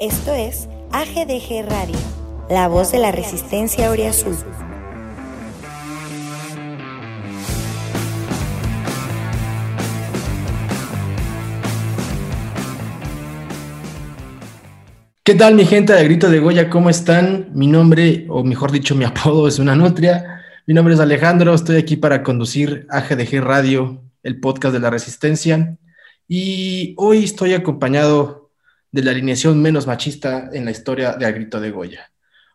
Esto es AGDG Radio, la voz de la resistencia Oriazul. ¿Qué tal mi gente de Grito de Goya? ¿Cómo están? Mi nombre, o mejor dicho, mi apodo es una nutria. Mi nombre es Alejandro, estoy aquí para conducir AGDG Radio, el podcast de la resistencia. Y hoy estoy acompañado de la alineación menos machista en la historia de Grito de Goya.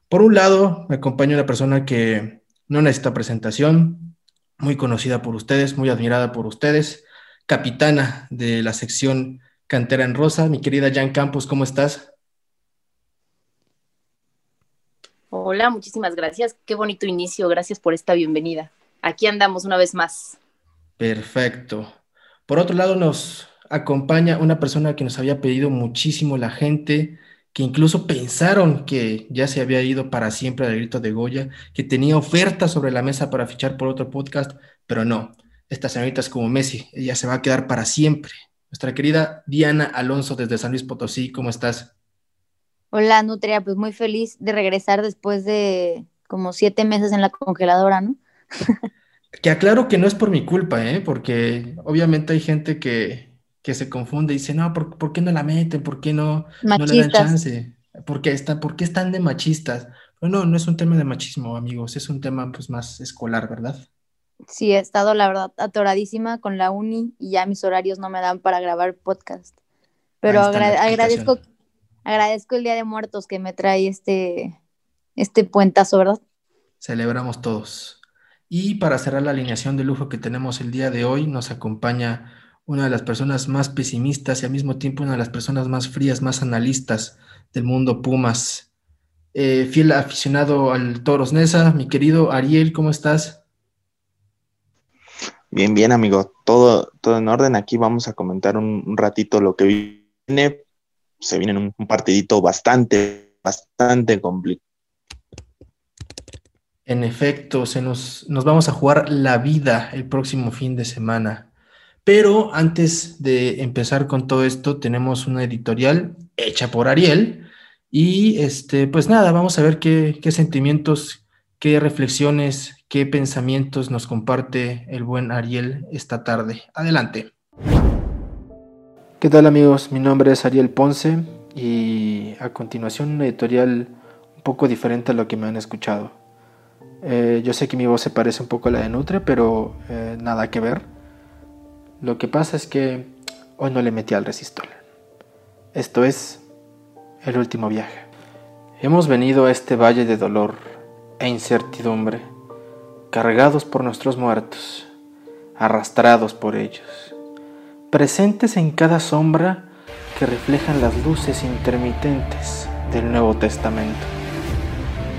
Por un lado, me acompaña una persona que no necesita presentación, muy conocida por ustedes, muy admirada por ustedes, capitana de la sección Cantera en Rosa, mi querida Jan Campos, ¿cómo estás? Hola, muchísimas gracias. Qué bonito inicio. Gracias por esta bienvenida. Aquí andamos una vez más. Perfecto. Por otro lado, nos acompaña una persona que nos había pedido muchísimo la gente, que incluso pensaron que ya se había ido para siempre al grito de Goya, que tenía ofertas sobre la mesa para fichar por otro podcast, pero no. Esta señorita es como Messi, ella se va a quedar para siempre. Nuestra querida Diana Alonso desde San Luis Potosí, ¿cómo estás? Hola, Nutria, pues muy feliz de regresar después de como siete meses en la congeladora, ¿no? que aclaro que no es por mi culpa, ¿eh? Porque obviamente hay gente que, se confunde y dice, no, ¿por, qué no la meten? ¿Por qué no, no le dan chance? ¿Por qué, está, ¿Por qué están de machistas? Pero no, no es un tema de machismo, amigos, es un tema pues más escolar, ¿verdad? Sí, he estado, la verdad, atoradísima con la uni y ya mis horarios no me dan para grabar podcast. Pero agradezco agradezco el Día de Muertos que me trae este, este puentazo, ¿verdad? Celebramos todos. Y para cerrar la alineación de lujo que tenemos el día de hoy, nos acompaña una de las personas más pesimistas y al mismo tiempo una de las personas más frías, más analistas del mundo Pumas. Eh, fiel aficionado al Toros Nesa, mi querido Ariel, ¿cómo estás? Bien, bien, amigo. Todo, todo en orden. Aquí vamos a comentar un ratito lo que viene, se viene un, partidito bastante, bastante complicado. En efecto, se nos, nos vamos a jugar la vida el próximo fin de semana. Pero antes de empezar con todo esto, tenemos una editorial hecha por Ariel. Y este, pues nada, vamos a ver qué, sentimientos, qué reflexiones, qué pensamientos nos comparte el buen Ariel esta tarde. Adelante. ¿Qué tal amigos? Mi nombre es Ariel Ponce y a continuación una editorial un poco diferente a lo que me han escuchado. Eh, yo sé que mi voz se parece un poco a la de Nutre, pero eh, nada que ver. Lo que pasa es que hoy no le metí al resistor. Esto es el último viaje. Hemos venido a este valle de dolor e incertidumbre, cargados por nuestros muertos, arrastrados por ellos presentes en cada sombra que reflejan las luces intermitentes del Nuevo Testamento.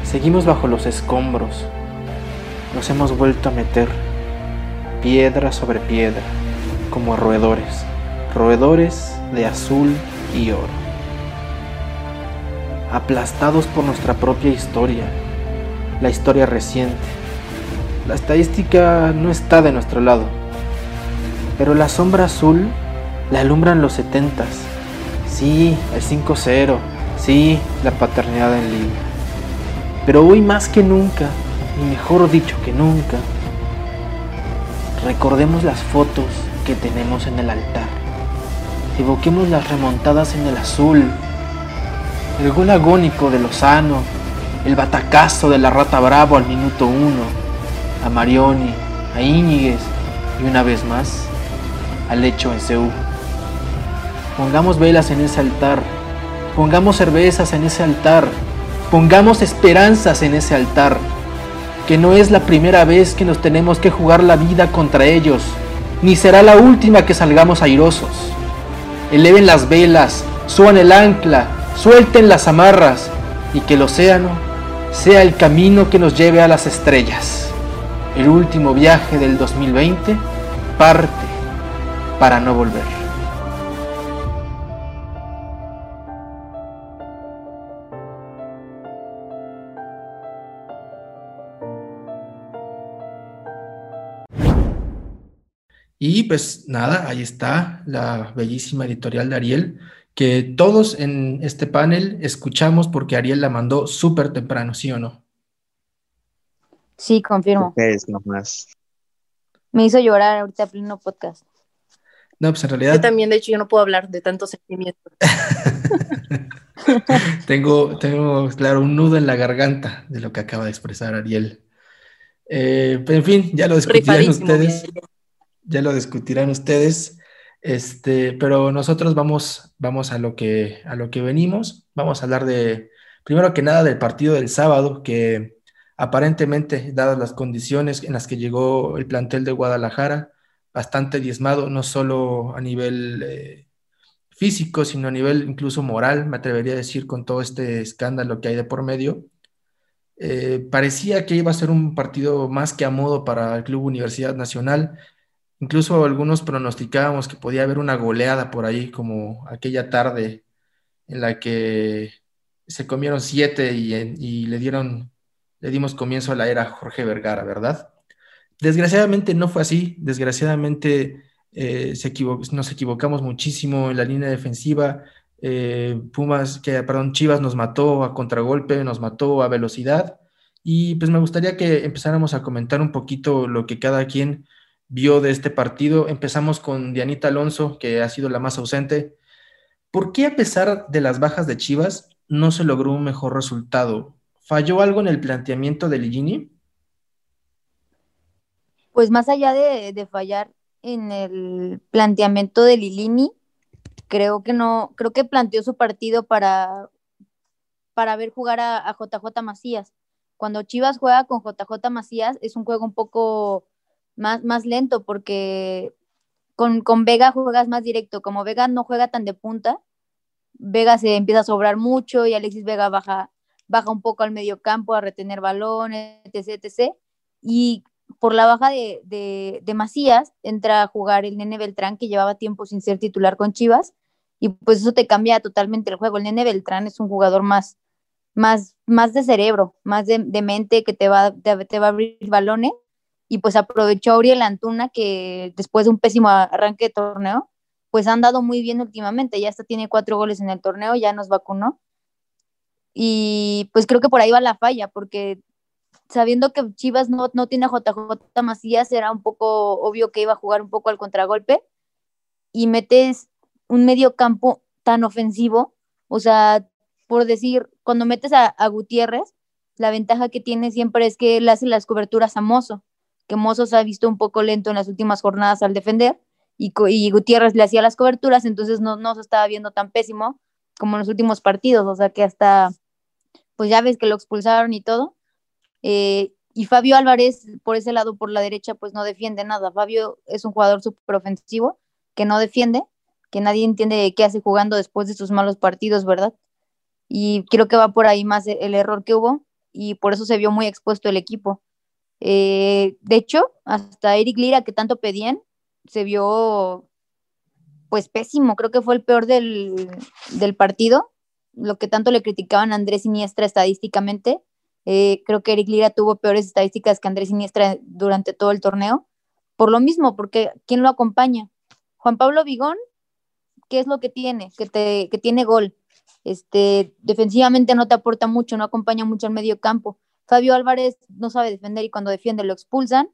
Seguimos bajo los escombros, nos hemos vuelto a meter piedra sobre piedra, como roedores, roedores de azul y oro. Aplastados por nuestra propia historia, la historia reciente. La estadística no está de nuestro lado pero la sombra azul la alumbran los setentas. Sí, el 5-0. Sí, la paternidad en línea. Pero hoy más que nunca, y mejor dicho que nunca, recordemos las fotos que tenemos en el altar. Evoquemos las remontadas en el azul, el gol agónico de Lozano, el batacazo de la rata bravo al minuto uno, a Marioni, a Íñiguez y una vez más al hecho en Seúl. Pongamos velas en ese altar, pongamos cervezas en ese altar, pongamos esperanzas en ese altar, que no es la primera vez que nos tenemos que jugar la vida contra ellos, ni será la última que salgamos airosos. Eleven las velas, suban el ancla, suelten las amarras y que el océano sea el camino que nos lleve a las estrellas. El último viaje del 2020 parte para no volver. Y pues nada, ahí está la bellísima editorial de Ariel, que todos en este panel escuchamos porque Ariel la mandó súper temprano, ¿sí o no? Sí, confirmo. Es nomás. Me hizo llorar ahorita a pleno podcast. No, pues en realidad. Yo también, de hecho, yo no puedo hablar de tantos sentimientos. tengo, tengo, claro, un nudo en la garganta de lo que acaba de expresar Ariel. Eh, en fin, ya lo discutirán ustedes. Ya lo discutirán ustedes. Este, pero nosotros vamos, vamos a lo que a lo que venimos. Vamos a hablar de, primero que nada, del partido del sábado, que aparentemente, dadas las condiciones en las que llegó el plantel de Guadalajara, bastante diezmado, no solo a nivel eh, físico, sino a nivel incluso moral, me atrevería a decir, con todo este escándalo que hay de por medio. Eh, parecía que iba a ser un partido más que a modo para el Club Universidad Nacional. Incluso algunos pronosticábamos que podía haber una goleada por ahí, como aquella tarde en la que se comieron siete y, le dieron, le dimos comienzo a la era Jorge Vergara, ¿verdad? Desgraciadamente no fue así, desgraciadamente eh, nos equivocamos muchísimo en la línea defensiva. Eh, Pumas, que perdón, Chivas nos mató a contragolpe, nos mató a velocidad. Y pues me gustaría que empezáramos a comentar un poquito lo que cada quien vio de este partido. Empezamos con Dianita Alonso, que ha sido la más ausente. ¿Por qué a pesar de las bajas de Chivas no se logró un mejor resultado? ¿Falló algo en el planteamiento de Ligini? pues más allá de, fallar en el planteamiento de Lilini, creo que no, creo que planteó su partido para, para ver jugar a, JJ Macías. Cuando Chivas juega con JJ Macías es un juego un poco más, más lento porque con, con, Vega juegas más directo. Como Vega no juega tan de punta, Vega se empieza a sobrar mucho y Alexis Vega baja, baja un poco al medio campo a retener balones, etc, etc. Y por la baja de, Macías, entra a jugar el Nene Beltrán, que llevaba tiempo sin ser titular con Chivas, y pues eso te cambia totalmente el juego. El Nene Beltrán es un jugador más, más, más de cerebro, más de, mente, que te va, te, va a abrir balones, y pues aprovechó a Uriel Antuna, que después de un pésimo arranque de torneo, pues han dado muy bien últimamente, ya hasta tiene cuatro goles en el torneo, ya nos vacunó, y pues creo que por ahí va la falla, porque sabiendo que Chivas no, no tiene a JJ Macías, era un poco obvio que iba a jugar un poco al contragolpe y metes un medio campo tan ofensivo, o sea, por decir, cuando metes a, Gutiérrez, la ventaja que tiene siempre es que él hace las coberturas a Mozo, que Mozo se ha visto un poco lento en las últimas jornadas al defender y, y Gutiérrez le hacía las coberturas, entonces no, no se estaba viendo tan pésimo como en los últimos partidos, o sea que hasta, pues ya ves que lo expulsaron y todo, eh, y Fabio Álvarez, por ese lado, por la derecha, pues no defiende nada. Fabio es un jugador súper ofensivo que no defiende, que nadie entiende qué hace jugando después de sus malos partidos, ¿verdad? Y creo que va por ahí más el error que hubo y por eso se vio muy expuesto el equipo. Eh, de hecho, hasta Eric Lira, que tanto pedían, se vio pues pésimo. Creo que fue el peor del, del partido. Lo que tanto le criticaban a Andrés Siniestra estadísticamente, eh, creo que Eric Lira tuvo peores estadísticas que Andrés Siniestra durante todo el torneo. Por lo mismo, porque ¿quién lo acompaña? Juan Pablo Vigón, ¿qué es lo que tiene? Que, te, que tiene gol. Este, defensivamente no te aporta mucho, no acompaña mucho al medio campo. Fabio Álvarez no sabe defender y cuando defiende lo expulsan.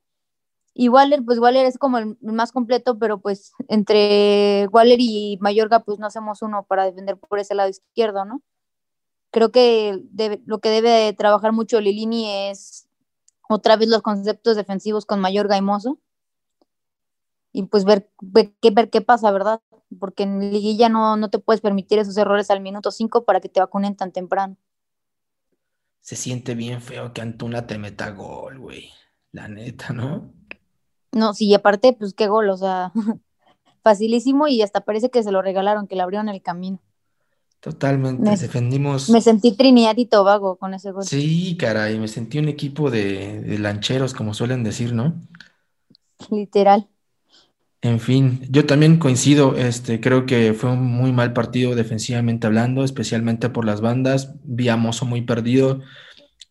Y Waller, pues Waller es como el más completo, pero pues entre Waller y Mayorga, pues no hacemos uno para defender por ese lado izquierdo, ¿no? Creo que lo que debe trabajar mucho Lilini es otra vez los conceptos defensivos con mayor gaimoso y pues ver, ver, ver, qué pasa, ¿verdad? Porque en liguilla no, no te puedes permitir esos errores al minuto 5 para que te vacunen tan temprano. Se siente bien feo que Antuna te meta gol, güey. La neta, ¿no? No, sí, y aparte, pues qué gol, o sea, facilísimo y hasta parece que se lo regalaron, que le abrieron el camino. Totalmente, defendimos. Me sentí Trinidad y Tobago con ese gol. Sí, caray, me sentí un equipo de, lancheros, como suelen decir, ¿no? Literal. En fin, yo también coincido, este, creo que fue un muy mal partido defensivamente hablando, especialmente por las bandas. Vi a Mozo muy perdido,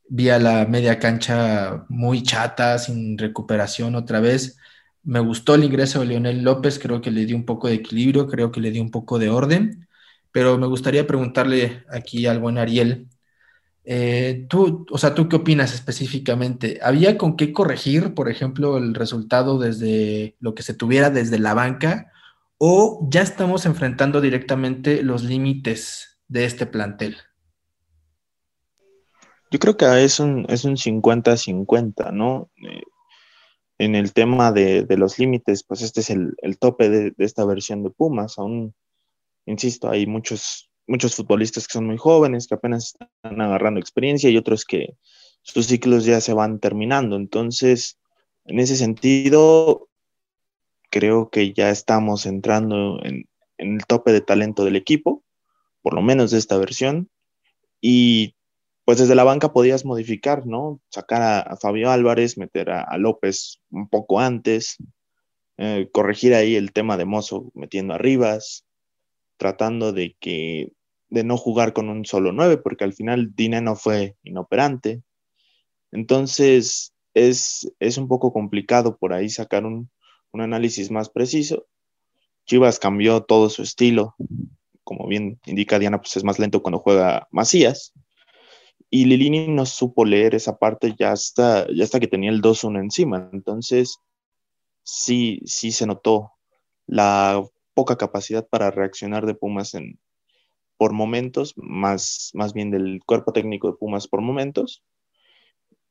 vi a la media cancha muy chata, sin recuperación otra vez. Me gustó el ingreso de Leonel López, creo que le dio un poco de equilibrio, creo que le dio un poco de orden pero me gustaría preguntarle aquí al buen Ariel, eh, tú, o sea, ¿tú qué opinas específicamente? ¿Había con qué corregir, por ejemplo, el resultado desde lo que se tuviera desde la banca o ya estamos enfrentando directamente los límites de este plantel? Yo creo que es un, es un 50-50, ¿no? Eh, en el tema de, los límites, pues este es el, tope de, esta versión de Pumas. Aún, insisto, hay muchos muchos futbolistas que son muy jóvenes, que apenas están agarrando experiencia y otros que sus ciclos ya se van terminando. Entonces, en ese sentido, creo que ya estamos entrando en, el tope de talento del equipo, por lo menos de esta versión. Y pues desde la banca podías modificar, ¿no? Sacar a, Fabio Álvarez, meter a, López un poco antes, eh, corregir ahí el tema de Mozo metiendo a Rivas, tratando de que de no jugar con un solo 9, porque al final no fue inoperante. Entonces, es, es, un poco complicado por ahí sacar un, análisis más preciso. Chivas cambió todo su estilo. Como bien indica Diana, pues es más lento cuando juega Macías. Y Lilini no supo leer esa parte ya hasta, ya hasta que tenía el 2-1 encima. Entonces, sí, sí se notó la poca capacidad para reaccionar de Pumas en, por momentos, más, más bien del cuerpo técnico de Pumas por momentos.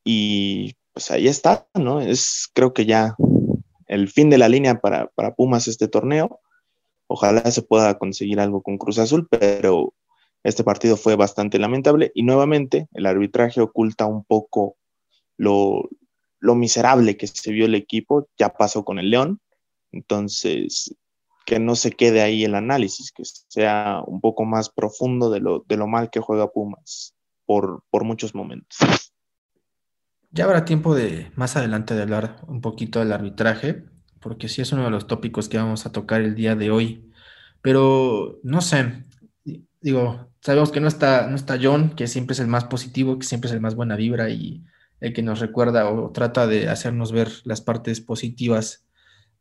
Y pues ahí está, ¿no? Es creo que ya el fin de la línea para, para Pumas este torneo. Ojalá se pueda conseguir algo con Cruz Azul, pero este partido fue bastante lamentable y nuevamente el arbitraje oculta un poco lo, lo miserable que se vio el equipo. Ya pasó con el León. Entonces, que no se quede ahí el análisis, que sea un poco más profundo de lo, de lo mal que juega Pumas por, por muchos momentos. Ya habrá tiempo de más adelante de hablar un poquito del arbitraje, porque sí es uno de los tópicos que vamos a tocar el día de hoy. Pero no sé, digo, sabemos que no está, no está John, que siempre es el más positivo, que siempre es el más buena vibra y el que nos recuerda o trata de hacernos ver las partes positivas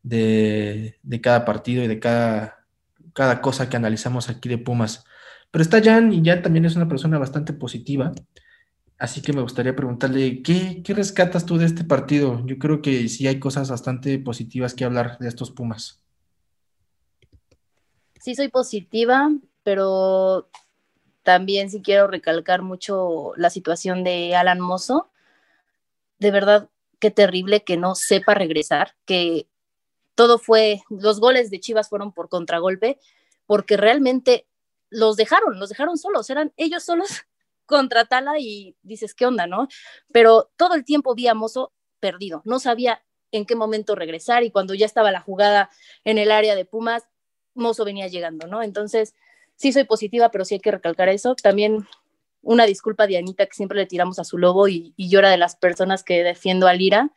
de, cada partido y de cada, cada cosa que analizamos aquí de Pumas. Pero está Jan y Jan también es una persona bastante positiva. Así que me gustaría preguntarle, ¿qué, ¿qué, rescatas tú de este partido? Yo creo que sí hay cosas bastante positivas que hablar de estos Pumas. Sí, soy positiva, pero también sí quiero recalcar mucho la situación de Alan Mozo. De verdad, qué terrible que no sepa regresar, que todo fue, los goles de Chivas fueron por contragolpe, porque realmente los dejaron, los dejaron solos, eran ellos solos contra Tala y dices, ¿qué onda, no? Pero todo el tiempo vi a Mozo perdido, no sabía en qué momento regresar y cuando ya estaba la jugada en el área de Pumas, Mozo venía llegando, ¿no? Entonces, sí soy positiva, pero sí hay que recalcar eso. También una disculpa de Anita, que siempre le tiramos a su lobo y, y era de las personas que defiendo a Lira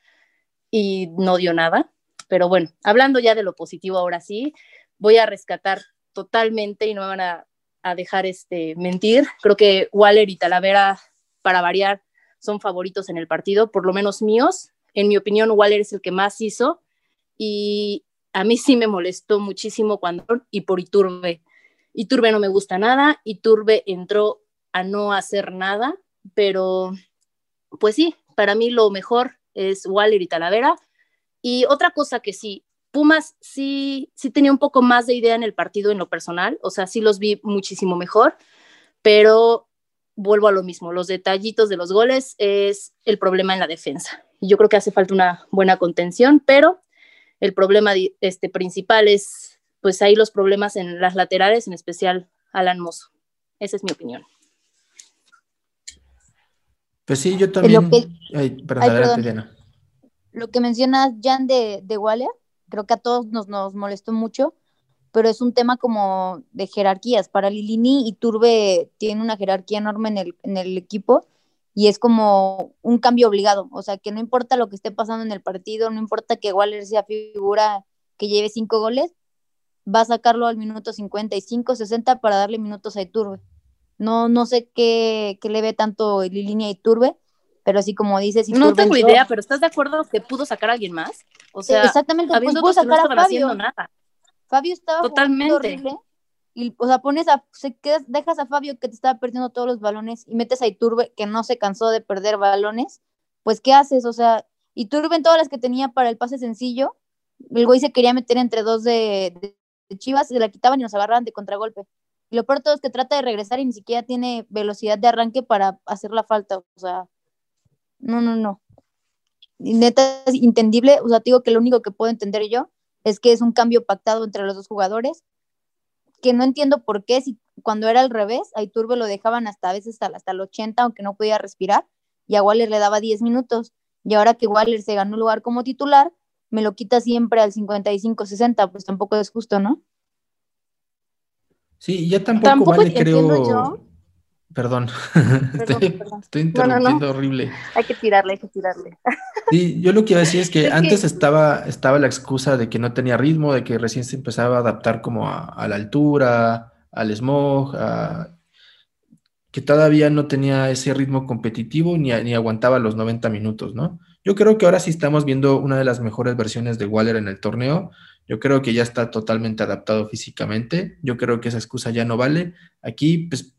y no dio nada. Pero bueno, hablando ya de lo positivo ahora sí, voy a rescatar totalmente y no me van a, dejar este, mentir. Creo que Waller y Talavera, para variar, son favoritos en el partido, por lo menos míos. En mi opinión, Waller es el que más hizo y a mí sí me molestó muchísimo cuando y por Iturbe. Iturbe no me gusta nada, Iturbe entró a no hacer nada, pero pues sí, para mí lo mejor es Waller y Talavera y otra cosa que sí, Pumas sí, sí tenía un poco más de idea en el partido en lo personal, o sea, sí los vi muchísimo mejor, pero vuelvo a lo mismo, los detallitos de los goles es el problema en la defensa. Y yo creo que hace falta una buena contención, pero el problema este, principal es, pues ahí los problemas en las laterales, en especial Alan Mozo. Esa es mi opinión. Pues sí, yo también. perdón, adelante, lo que mencionas, Jan, de, de Waller, creo que a todos nos, nos molestó mucho, pero es un tema como de jerarquías. Para Lilini y Turbe tiene una jerarquía enorme en el, en el equipo y es como un cambio obligado. O sea, que no importa lo que esté pasando en el partido, no importa que Waller sea figura que lleve cinco goles, va a sacarlo al minuto 55, 60 para darle minutos a Iturbe. No, no sé qué, qué le ve tanto Lilini a Iturbe, pero así como dices... no tengo idea, pero ¿estás de acuerdo que pudo sacar a alguien más? O sea, exactamente, pues pudo sacar a Fabio. Nada. Fabio estaba Totalmente. horrible y, o sea, pones a, se dejas a Fabio que te estaba perdiendo todos los balones y metes a Iturbe que no se cansó de perder balones, pues ¿qué haces? O sea, Iturbe en todas las que tenía para el pase sencillo, el güey se quería meter entre dos de, Chivas, se la quitaban y nos agarraban de contragolpe. Y lo peor todo es que trata de regresar y ni siquiera tiene velocidad de arranque para hacer la falta. O sea, no, no, no. neta es entendible. O sea, digo que lo único que puedo entender yo es que es un cambio pactado entre los dos jugadores que no entiendo por qué, si cuando era al revés, a Iturbe lo dejaban hasta a veces hasta, hasta el 80, aunque no podía respirar, y a Waller le daba 10 minutos. Y ahora que Waller se ganó un lugar como titular, me lo quita siempre al 55-60, pues tampoco es justo, ¿no? Sí, ya tampoco, vale, creo. Perdón, estoy, interrumpiendo horrible. Hay que tirarle, hay que tirarle. Sí, yo lo que iba a decir es que antes Estaba, estaba la excusa de que no tenía ritmo, de que recién se empezaba a adaptar como a, la altura, al smog, que todavía no tenía ese ritmo competitivo ni, ni aguantaba los 90 minutos, ¿no? Yo creo que ahora sí estamos viendo una de las mejores versiones de Waller en el torneo. Yo creo que ya está totalmente adaptado físicamente. Yo creo que esa excusa ya no vale. Aquí pues,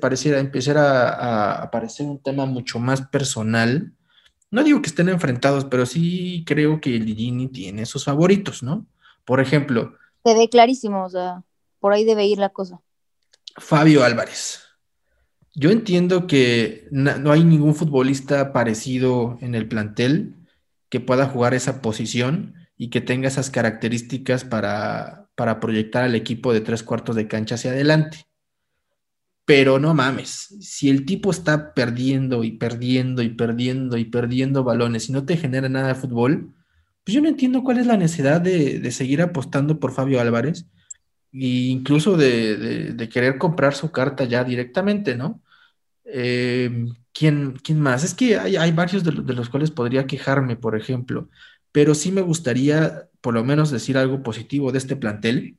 pareciera empezar a, aparecer un tema mucho más personal. No digo que estén enfrentados, pero sí creo que Ligini tiene sus favoritos, ¿no? Por ejemplo. Se ve clarísimo, o sea, por ahí debe ir la cosa. Fabio Álvarez. Yo entiendo que no hay ningún futbolista parecido en el plantel que pueda jugar esa posición y que tenga esas características para, para proyectar al equipo de tres cuartos de cancha hacia adelante. Pero no mames, si el tipo está perdiendo y perdiendo y perdiendo y perdiendo balones y no te genera nada de fútbol, pues yo no entiendo cuál es la necesidad de, seguir apostando por Fabio Álvarez e incluso de, querer comprar su carta ya directamente, ¿no? Eh, ¿quién, ¿quién, más? Es que hay, hay varios de, de, los cuales podría quejarme, por ejemplo pero sí me gustaría por lo menos decir algo positivo de este plantel.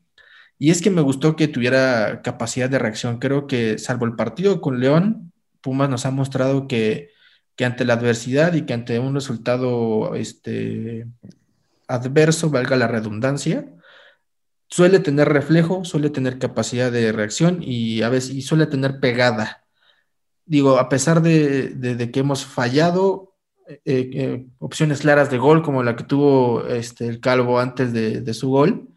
Y es que me gustó que tuviera capacidad de reacción. Creo que salvo el partido con León, Pumas nos ha mostrado que, ante la adversidad y que ante un resultado este, adverso, valga la redundancia, suele tener reflejo, suele tener capacidad de reacción y a veces y suele tener pegada. Digo, a pesar de, de que hemos fallado, eh, eh, opciones claras de gol, como la que tuvo este, el Calvo antes de, su gol.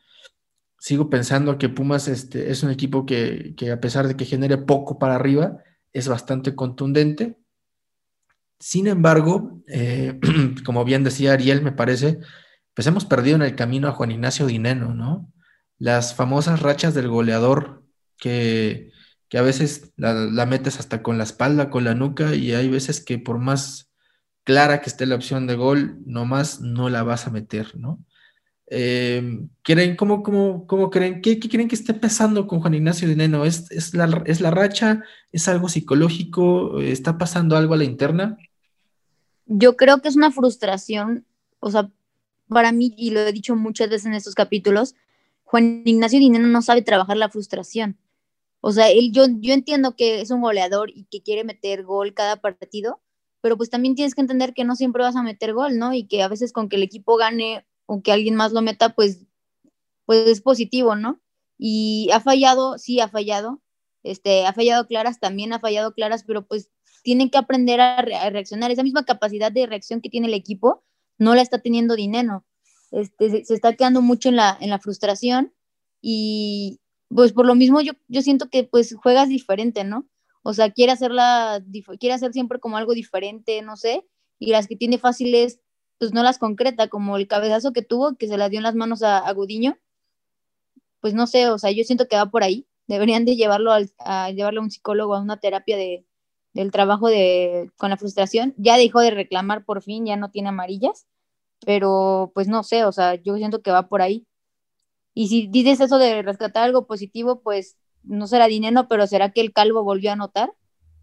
Sigo pensando que Pumas este, es un equipo que, a pesar de que genere poco para arriba, es bastante contundente. Sin embargo, eh, como bien decía Ariel, me parece, pues hemos perdido en el camino a Juan Ignacio Dineno, ¿no? Las famosas rachas del goleador que, a veces la, metes hasta con la espalda, con la nuca, y hay veces que por más clara que esté la opción de gol, nomás no la vas a meter, ¿no? Eh, ¿creen, cómo, cómo, creen? ¿Qué, creen que esté pasando con Juan Ignacio Dineno? ¿Es, es, la, ¿Es la racha? ¿Es algo psicológico? ¿Está pasando algo a la interna? Yo creo que es una frustración, o sea, para mí, y lo he dicho muchas veces en estos capítulos, Juan Ignacio Dineno no sabe trabajar la frustración. O sea, él, yo, yo entiendo que es un goleador y que quiere meter gol cada partido, pero pues también tienes que entender que no siempre vas a meter gol, ¿no? Y que a veces con que el equipo gane o que alguien más lo meta, pues, pues es positivo, ¿no? Y ha fallado, sí ha fallado, este, ha fallado claras, también ha fallado claras, pero pues tienen que aprender a, reaccionar. Esa misma capacidad de reacción que tiene el equipo no la está teniendo Dineno. Este, se, está quedando mucho en la, en la frustración y pues por lo mismo yo, yo siento que pues juegas diferente, ¿no? O sea, quiere hacerla, quiere hacer siempre como algo diferente, no sé, y las que tiene fáciles, pues no las concreta, como el cabezazo que tuvo, que se la dio en las manos a, Gudiño, pues no sé, o sea, yo siento que va por ahí. Deberían de llevarlo a llevarlo a un psicólogo, a una terapia de, del trabajo de, con la frustración. Ya dejó de reclamar por fin, ya no tiene amarillas, pero pues no sé, o sea, yo siento que va por ahí. Y si dices eso de rescatar algo positivo, pues no será dinero, pero será que el Calvo volvió a anotar.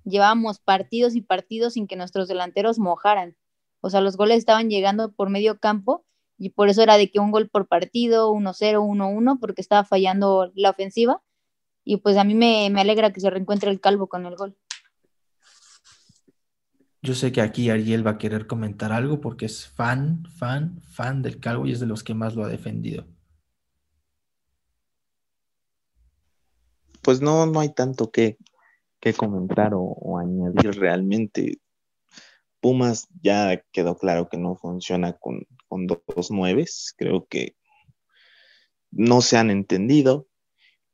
Llevábamos partidos y partidos sin que nuestros delanteros mojaran. O sea, los goles estaban llegando por medio campo y por eso era de que un gol por partido, 1-0, 1-1, porque estaba fallando la ofensiva. Y pues a mí me, me alegra que se reencuentre el Calvo con el gol. Yo sé que aquí Ariel va a querer comentar algo porque es fan, fan, fan del Calvo y es de los que más lo ha defendido. Pues no, no hay tanto que, comentar o, añadir realmente. Pumas ya quedó claro que no funciona con, con dos nueves. Creo que no se han entendido.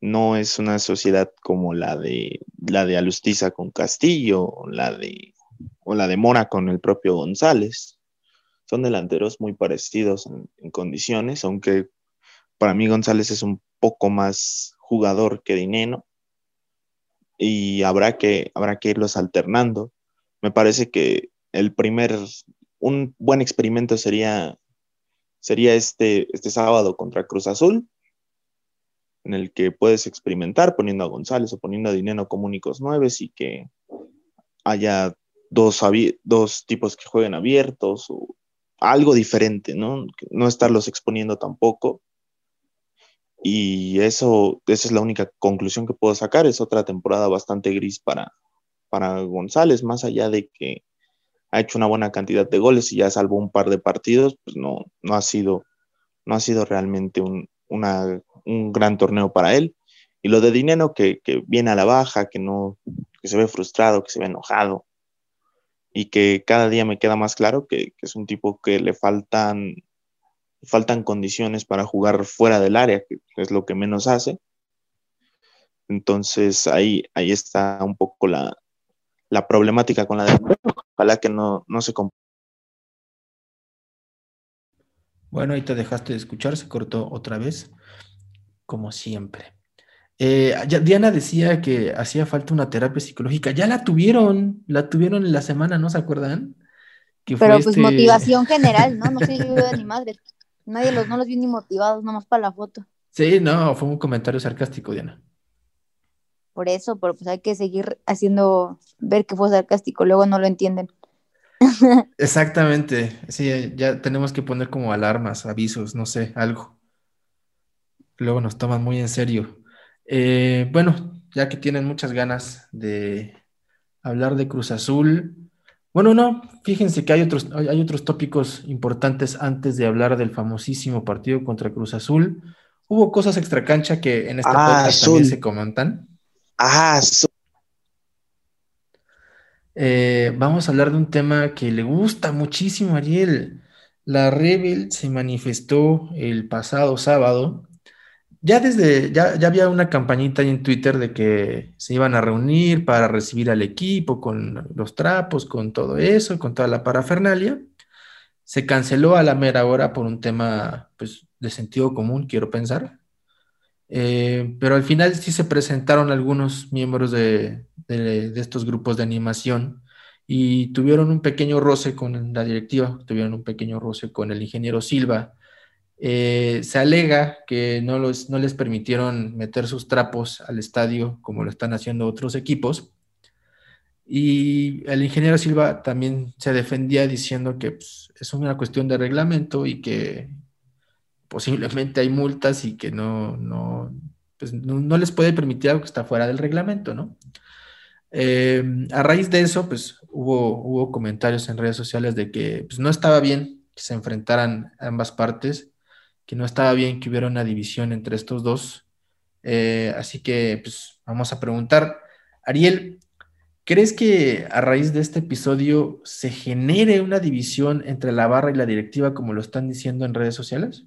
No es una sociedad como la de la de Alustiza con Castillo, la de, o la de Mora con el propio González. Son delanteros muy parecidos en condiciones, aunque para mí González es un poco más jugador que Dineno y habrá que, habrá que irlos alternando. Me parece que el primer, un buen experimento sería, sería este, este sábado contra Cruz Azul, en el que puedes experimentar poniendo a González o poniendo a Dineno como únicos nueve y que haya dos, dos tipos que jueguen abiertos o algo diferente, ¿no? No estarlos exponiendo tampoco y eso, esa es la única conclusión que puedo sacar. Es otra temporada bastante gris para, para González, más allá de que ha hecho una buena cantidad de goles y ya salvó un par de partidos, pues no, no, ha, sido, no ha sido realmente un, un gran torneo para él. Y lo de Dinero, que, que, viene a la baja, que, no, que se ve frustrado, que se ve enojado, y que cada día me queda más claro que, que es un tipo que le faltan faltan condiciones para jugar fuera del área, que es lo que menos hace. Entonces ahí, ahí está un poco la, problemática con la de Ojalá que no, no se Bueno, ahí te dejaste de escuchar, se cortó otra vez, como siempre. Eh, Diana decía que hacía falta una terapia psicológica. Ya la tuvieron, la tuvieron en la semana, ¿no se acuerdan? Pero pues este motivación general, ¿no? No sé yo ni madre. Nadie los, no los vi ni motivados, nomás para la foto. Sí, no, fue un comentario sarcástico, Diana. Por eso, pero pues hay que seguir haciendo ver que fue sarcástico, luego no lo entienden. Exactamente, sí, ya tenemos que poner como alarmas, avisos, no sé, algo. Luego nos toman muy en serio. Eh, bueno, ya que tienen muchas ganas de hablar de Cruz Azul, bueno, no, fíjense que hay otros, hay otros tópicos importantes antes de hablar del famosísimo partido contra Cruz Azul. Hubo cosas extracancha que en esta ah, podcast también se comentan. Ah, eh, vamos a hablar de un tema que le gusta muchísimo a Ariel. La Rebel se manifestó el pasado sábado ya desde, ya, ya había una campañita en Twitter de que se iban a reunir para recibir al equipo con los trapos, con todo eso, con toda la parafernalia. Se canceló a la mera hora por un tema pues, de sentido común, quiero pensar. Eh, pero al final sí se presentaron algunos miembros de, de, estos grupos de animación y tuvieron un pequeño roce con la directiva, tuvieron un pequeño roce con el ingeniero Silva, eh, se alega que no, no les permitieron meter sus trapos al estadio como lo están haciendo otros equipos. Y el ingeniero Silva también se defendía diciendo que pues, es una cuestión de reglamento y que posiblemente hay multas y que no, no, pues, no, les puede permitir algo que está fuera del reglamento, ¿no? Eh, a raíz de eso, pues hubo, hubo comentarios en redes sociales de que pues, no estaba bien que se enfrentaran ambas partes que no estaba bien que hubiera una división entre estos dos. Eh, así que, pues, vamos a preguntar. Ariel, ¿crees que a raíz de este episodio se genere una división entre la barra y la directiva, como lo están diciendo en redes sociales?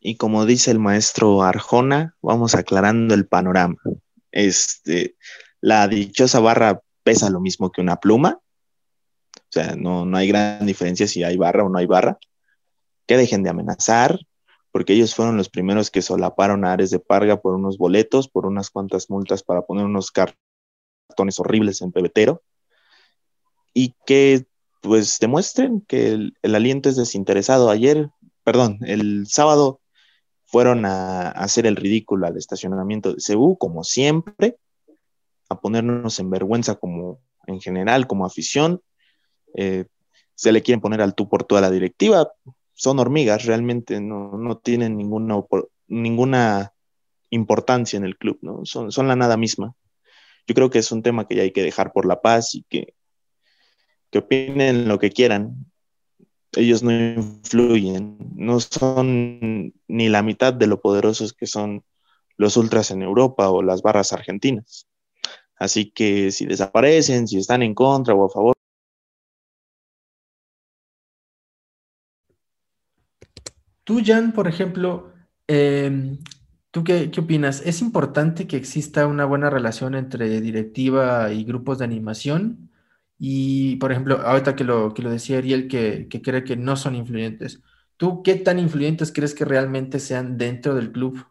Y como dice el maestro Arjona, vamos aclarando el panorama. Este, la dichosa barra pesa lo mismo que una pluma, o sea, no, hay gran diferencia si hay barra o no hay barra. Que dejen de amenazar, porque ellos fueron los primeros que solaparon a Ares de Parga por unos boletos, por unas cuantas multas para poner unos cartones horribles en pebetero. Y que pues demuestren que el, aliento es desinteresado. Ayer, perdón, el sábado fueron a, a, hacer el ridículo al estacionamiento de Cebu, como siempre, a ponernos en vergüenza como en general, como afición, eh, se le quieren poner al tú por toda la directiva. Son hormigas, realmente no, tienen ninguna, ninguna importancia en el club, ¿no? Son, son la nada misma. Yo creo que es un tema que ya hay que dejar por la paz y que, que opinen lo que quieran. ellos no influyen, no son ni la mitad de lo poderosos que son los ultras en Europa o las barras argentinas. Así que si desaparecen, si están en contra o a favor. Tú, Jan, por ejemplo, em, ¿tú qué, qué, opinas? ¿Es importante que exista una buena relación entre directiva y grupos de animación? Y, por ejemplo, ahorita que lo, que lo decía Ariel, que, que cree que no son influyentes. ¿Tú qué tan influyentes crees que realmente sean dentro del club?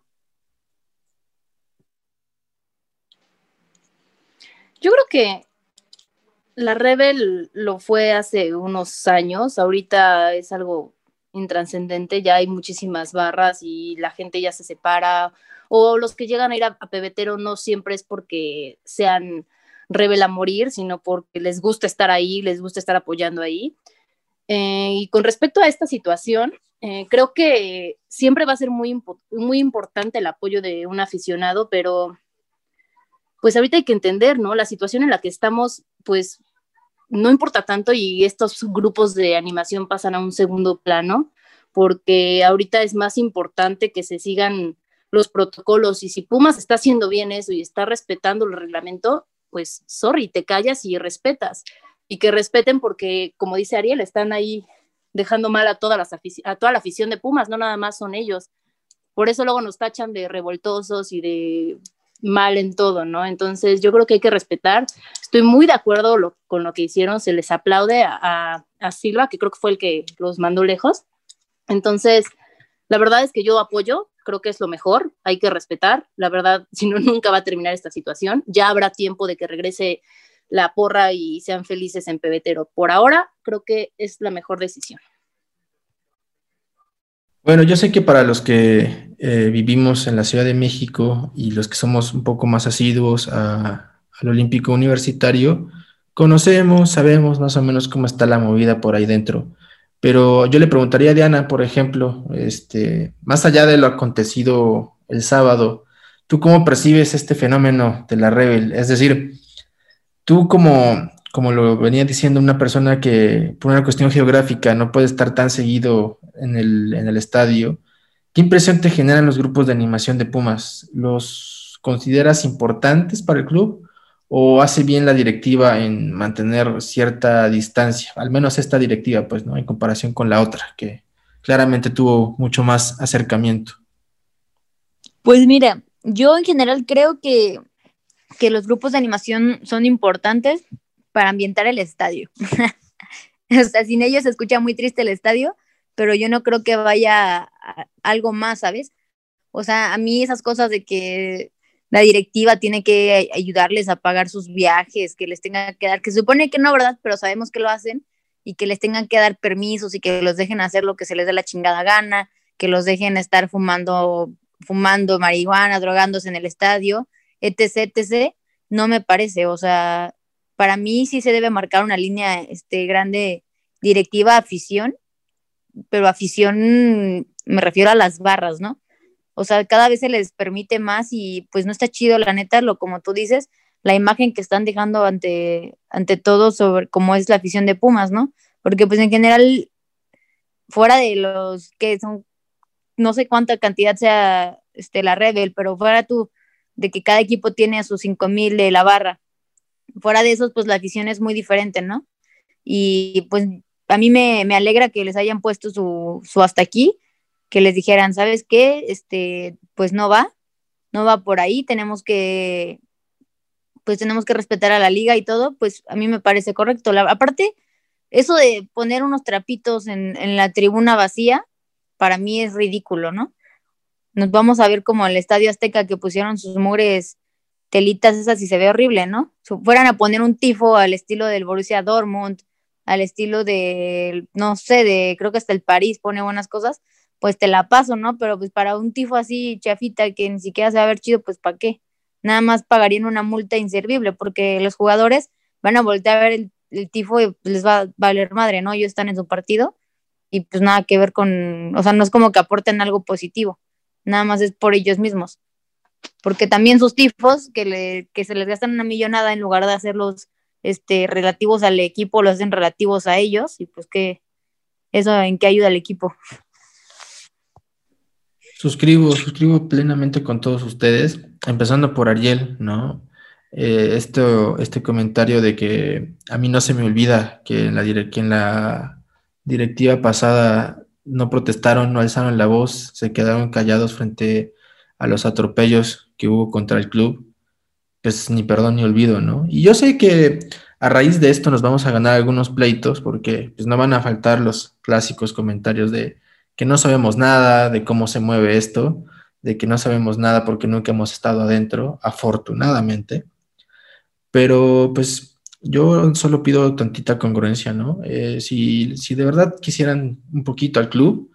Yo creo que la Rebel lo fue hace unos años, ahorita es algo intranscendente, ya hay muchísimas barras y la gente ya se separa, o los que llegan a ir a, Pebetero no siempre es porque sean Rebel a morir, sino porque les gusta estar ahí, les gusta estar apoyando ahí. Eh, y con respecto a esta situación, eh, creo que siempre va a ser muy, muy importante el apoyo de un aficionado, pero pues ahorita hay que entender, ¿no? La situación en la que estamos, pues no importa tanto y estos grupos de animación pasan a un segundo plano, porque ahorita es más importante que se sigan los protocolos y si Pumas está haciendo bien eso y está respetando el reglamento, pues sorry, te callas y respetas. Y que respeten porque, como dice Ariel, están ahí dejando mal a, todas las a toda la afición de Pumas, no nada más son ellos. Por eso luego nos tachan de revoltosos y de mal en todo, ¿no? Entonces yo creo que hay que respetar. Estoy muy de acuerdo con lo que hicieron, se les aplaude a, Silva, que creo que fue el que los mandó lejos. Entonces, la verdad es que yo apoyo, creo que es lo mejor, hay que respetar. La verdad, si no, nunca va a terminar esta situación. Ya habrá tiempo de que regrese la porra y sean felices en pebetero. Por ahora, creo que es la mejor decisión. Bueno, yo sé que para los que eh, vivimos en la Ciudad de México y los que somos un poco más asiduos al Olímpico Universitario, conocemos, sabemos más o menos cómo está la movida por ahí dentro. Pero yo le preguntaría a Diana, por ejemplo, este, más allá de lo acontecido el sábado, ¿tú cómo percibes este fenómeno de la Rebel? Es decir, tú como, como lo venía diciendo una persona que por una cuestión geográfica no puede estar tan seguido en el, en el estadio, ¿qué impresión te generan los grupos de animación de Pumas? ¿Los consideras importantes para el club o hace bien la directiva en mantener cierta distancia? Al menos esta directiva, pues, ¿no? En comparación con la otra, que claramente tuvo mucho más acercamiento. Pues mira, yo en general creo que, que los grupos de animación son importantes para ambientar el estadio. o sea, sin ellos se escucha muy triste el estadio, pero yo no creo que vaya algo más, ¿sabes? O sea, a mí esas cosas de que la directiva tiene que ayudarles a pagar sus viajes, que les tengan que dar, que se supone que no, ¿verdad? Pero sabemos que lo hacen y que les tengan que dar permisos y que los dejen hacer lo que se les dé la chingada gana, que los dejen estar fumando, fumando marihuana, drogándose en el estadio, etc., etc., no me parece, o sea, para mí sí se debe marcar una línea este, grande directiva afición, pero afición me refiero a las barras, ¿no? O sea, cada vez se les permite más y pues no está chido, la neta, lo como tú dices, la imagen que están dejando ante, ante todo sobre cómo es la afición de Pumas, ¿no? Porque pues en general, fuera de los que son, no sé cuánta cantidad sea este, la Rebel, pero fuera tú de que cada equipo tiene a sus 5000 de la barra fuera de eso, pues la afición es muy diferente, ¿no? Y pues a mí me, alegra que les hayan puesto su, su, hasta aquí, que les dijeran, ¿sabes qué? Este, pues no va, no va por ahí, tenemos que, pues tenemos que respetar a la liga y todo, pues a mí me parece correcto. aparte, eso de poner unos trapitos en, en la tribuna vacía, para mí es ridículo, ¿no? Nos vamos a ver como el Estadio Azteca que pusieron sus mures telitas esas y se ve horrible, ¿no? Si fueran a poner un tifo al estilo del Borussia Dortmund, al estilo de, no sé, de, creo que hasta el París pone buenas cosas, pues te la paso, ¿no? Pero pues para un tifo así chafita que ni siquiera se va a ver chido, pues ¿para qué? Nada más pagarían una multa inservible porque los jugadores van a voltear a ver el, tifo y pues, les va a valer madre, ¿no? Ellos están en su partido y pues nada que ver con, o sea, no es como que aporten algo positivo, nada más es por ellos mismos porque también sus tifos, que, le, que se les gastan una millonada en lugar de hacerlos este, relativos al equipo, los hacen relativos a ellos, y pues qué, eso en qué ayuda al equipo. Suscribo, suscribo plenamente con todos ustedes, empezando por Ariel, ¿no? Eh, esto, este comentario de que a mí no se me olvida que en la, que en la directiva pasada no protestaron, no alzaron la voz, se quedaron callados frente a los atropellos que hubo contra el club, pues ni perdón ni olvido, ¿no? Y yo sé que a raíz de esto nos vamos a ganar algunos pleitos porque pues no van a faltar los clásicos comentarios de que no sabemos nada de cómo se mueve esto, de que no sabemos nada porque nunca hemos estado adentro, afortunadamente. Pero pues yo solo pido tantita congruencia, ¿no? Eh, si, si, de verdad quisieran un poquito al club,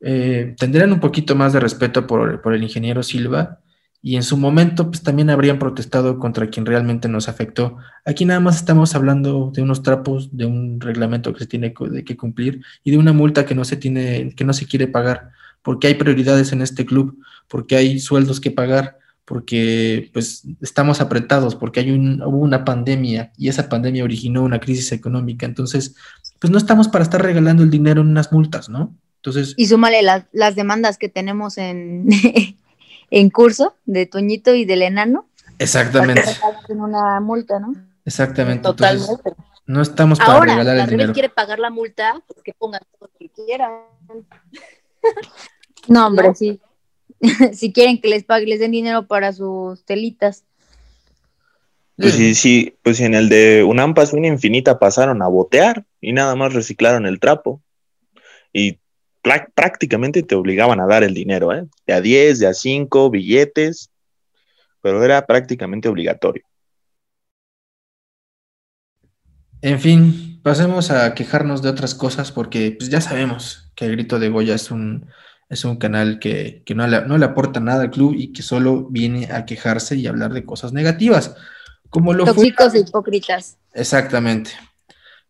eh, tendrían un poquito más de respeto por, por, el ingeniero Silva y en su momento pues también habrían protestado contra quien realmente nos afectó. Aquí nada más estamos hablando de unos trapos, de un reglamento que se tiene que cumplir y de una multa que no se tiene, que no se quiere pagar, porque hay prioridades en este club, porque hay sueldos que pagar, porque pues estamos apretados, porque hay un, hubo una pandemia y esa pandemia originó una crisis económica. Entonces, pues no estamos para estar regalando el dinero en unas multas, ¿no? Entonces, y súmale las, las demandas que tenemos en, en curso de Toñito y del enano. Exactamente. En una multa, ¿no? Exactamente. Totalmente. no estamos para Ahora, regalar el dinero. quiere pagar la multa, pues que pongan todo lo que quieran. No, hombre, sí. si quieren que les pague, les den dinero para sus telitas. Pues sí, sí, pues en el de UNAM una infinita pasaron a botear y nada más reciclaron el trapo. Y prácticamente te obligaban a dar el dinero, ¿eh? De a 10, de a 5, billetes, pero era prácticamente obligatorio. En fin, pasemos a quejarnos de otras cosas porque pues, ya sabemos que el Grito de Goya es un, es un canal que, no, le, no, le, aporta nada al club y que solo viene a quejarse y hablar de cosas negativas. Como lo Tóxicos fue, e hipócritas. Exactamente.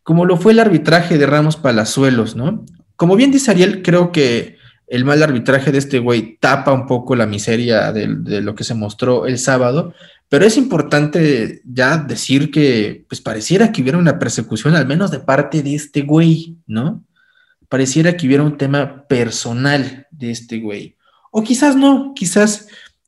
Como lo fue el arbitraje de Ramos Palazuelos, ¿no? Como bien dice Ariel, creo que el mal arbitraje de este güey tapa un poco la miseria de, lo que se mostró el sábado, pero es importante ya decir que pues pareciera que hubiera una persecución al menos de parte de este güey, ¿no? Pareciera que hubiera un tema personal de este güey. O quizás no, quizás